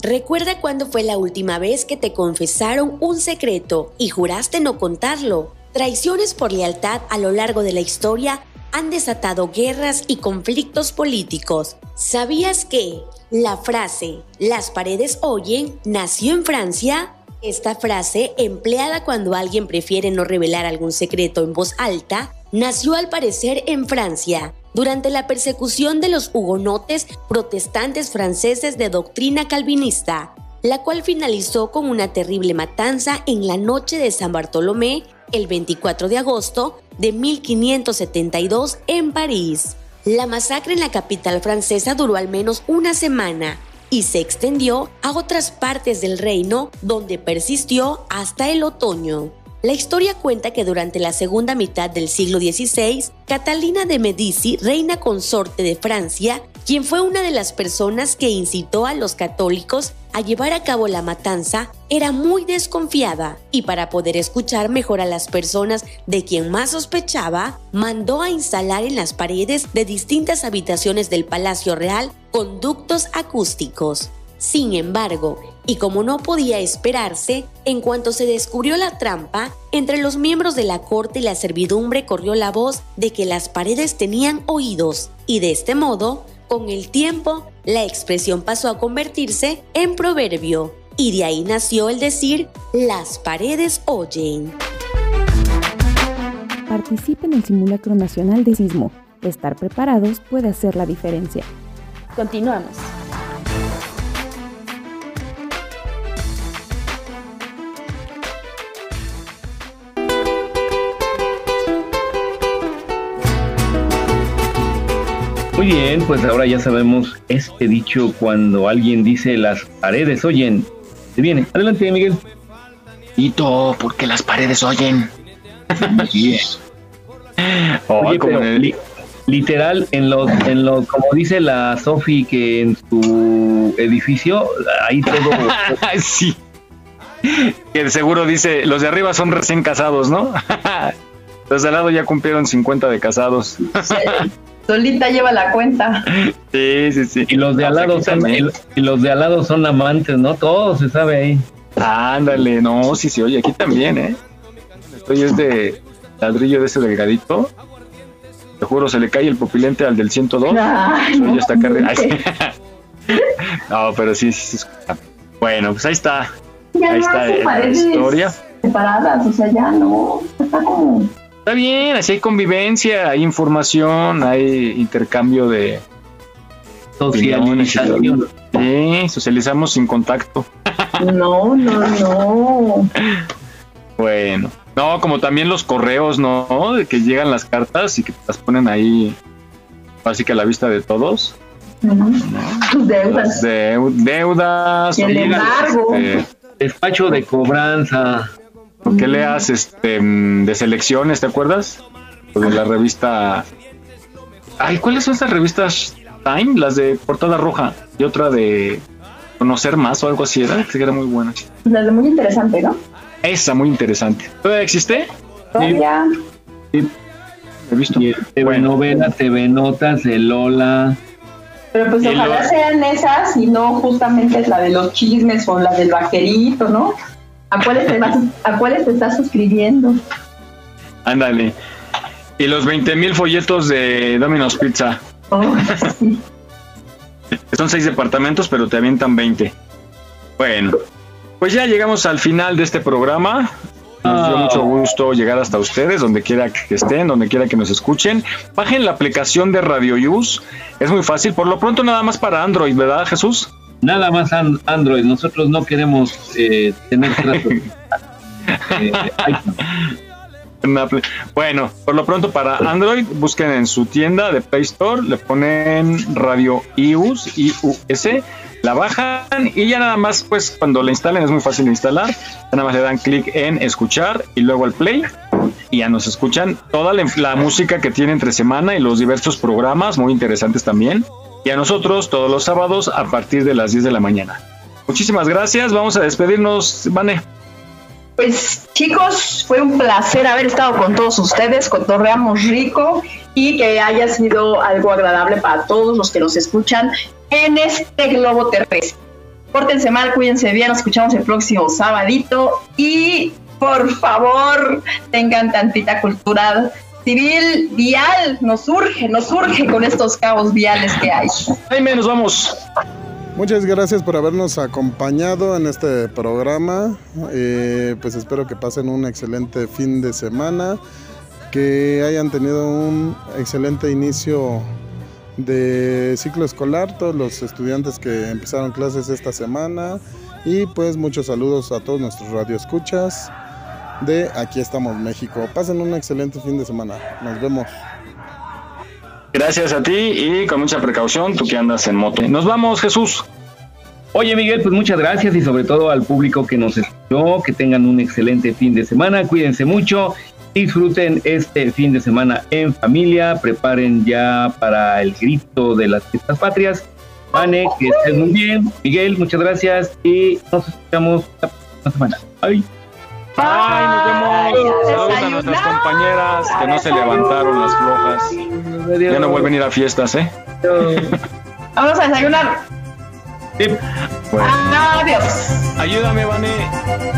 Recuerda cuándo fue la última vez que te confesaron un secreto y juraste no contarlo. Traiciones por lealtad a lo largo de la historia han desatado guerras y conflictos políticos. ¿Sabías que la frase las paredes oyen nació en Francia? Esta frase, empleada cuando alguien prefiere no revelar algún secreto en voz alta, nació al parecer en Francia, durante la persecución de los hugonotes protestantes franceses de doctrina calvinista, la cual finalizó con una terrible matanza en la noche de San Bartolomé, el 24 de agosto de 1572 en París. La masacre en la capital francesa duró al menos una semana y se extendió a otras partes del reino donde persistió hasta el otoño. La historia cuenta que durante la segunda mitad del siglo XVI, Catalina de Medici, reina consorte de Francia, quien fue una de las personas que incitó a los católicos a llevar a cabo la matanza, era muy desconfiada y para poder escuchar mejor a las personas de quien más sospechaba, mandó a instalar en las paredes de distintas habitaciones del Palacio Real conductos acústicos. Sin embargo, y como no podía esperarse, en cuanto se descubrió la trampa, entre los miembros de la corte y la servidumbre corrió la voz de que las paredes tenían oídos, y de este modo, con el tiempo, la expresión pasó a convertirse en proverbio, y de ahí nació el decir las paredes oyen. Participe en el simulacro nacional de sismo. Estar preparados puede hacer la diferencia. Continuamos. Bien, pues ahora ya sabemos este dicho cuando alguien dice las paredes oyen. Se viene. Adelante, Miguel. Hito, porque las paredes oyen. Oye, pero li- literal, en los, en los, como dice la Sofi, que en su edificio, ahí todo. sí. Que seguro dice, los de arriba son recién casados, ¿no? los de al lado ya cumplieron 50 de casados. Solita lleva la cuenta. Sí, sí, sí. Y los de al lado son, y, y los de al lado son amantes, ¿no? Todo se sabe ahí. Ándale, no, sí, sí, oye, aquí también, ¿eh? Estoy es de ladrillo de ese delgadito. Te juro, se le cae el pupilente al del 102. Ay, no, está carre- Ay, sí. inventes. no, pero sí, sí, escucha. Bueno, pues ahí está. Ya ahí no está la historia. separadas, o sea, ya no. Está como. Está bien, así hay convivencia, hay información, hay intercambio de Socialización. Sí, socializamos sin contacto. No, no, no. Bueno, no, como también los correos, ¿no? De que llegan las cartas y que te las ponen ahí, así que a la vista de todos. Tus deudas. Deu- deudas. Y el o llegan, embargo. este, Despacho de cobranza. ¿Por qué leas este mm, de selecciones, te acuerdas? O de la revista. Ay, ¿cuáles son estas revistas Time? Las de portada roja y otra de conocer más o algo así, era que era muy buena. Desde muy interesante, ¿no? Esa, muy interesante. ¿Todavía existe? Todavía. Sí. He visto. TV Novela, TV Notas, el Lola. Pero pues Y ojalá lo- sean esas y no justamente la de los chismes o la del vaquerito, ¿no? ¿A cuáles te, vas, a cuáles te estás suscribiendo? Ándale. Y los 20 mil folletos de Domino's Pizza. Oh, sí. Son seis departamentos, pero te avientan 20. Bueno, pues ya llegamos al final de este programa. Nos dio Ah. mucho gusto llegar hasta ustedes, donde quiera que estén, donde quiera que nos escuchen. Bajen la aplicación de Radio Use. Es muy fácil. Por lo pronto, nada más para Android, ¿verdad, Jesús? Nada más an- Android. Nosotros no queremos eh, tener trato. Eh, Bueno, por lo pronto para Android, busquen en su tienda de Play Store, le ponen Radio iUS, IUS, la bajan y ya nada más, pues cuando la instalen es muy fácil de instalar, ya nada más le dan clic en escuchar y luego al play y ya nos escuchan toda la, la música que tiene entre semana y los diversos programas muy interesantes también. Y a nosotros todos los sábados a partir de las 10 de la mañana. Muchísimas gracias, vamos a despedirnos, Vane. Pues chicos, fue un placer haber estado con todos ustedes, cotorreamos rico y que haya sido algo agradable para todos los que nos escuchan en este globo terrestre. Pórtense mal, cuídense bien, nos escuchamos el próximo sabadito y por favor tengan tantita cultura civil, vial, nos urge, nos urge con estos cabos viales que hay. Jaime, nos vamos. Muchas gracias por habernos acompañado en este programa. Eh, pues espero que pasen un excelente fin de semana, que hayan tenido un excelente inicio de ciclo escolar, todos los estudiantes que empezaron clases esta semana y pues muchos saludos a todos nuestros radioescuchas de Aquí estamos México. Pasen un excelente fin de semana. Nos vemos. Gracias a ti y con mucha precaución, tú que andas en moto. Nos vamos, Jesús. Oye Miguel, pues muchas gracias y sobre todo al público que nos escuchó, que tengan un excelente fin de semana, cuídense mucho, disfruten este fin de semana en familia, preparen ya para el grito de las fiestas patrias. Vane, que estén muy bien. Miguel, muchas gracias y nos escuchamos la próxima semana. Bye. Bye, nos vemos. Saludos a nuestras compañeras que no se levantaron las flojas. Ya no vuelven a ir a fiestas, ¿eh? Vamos a desayunar. Bueno. Adiós. Ayúdame, Vane.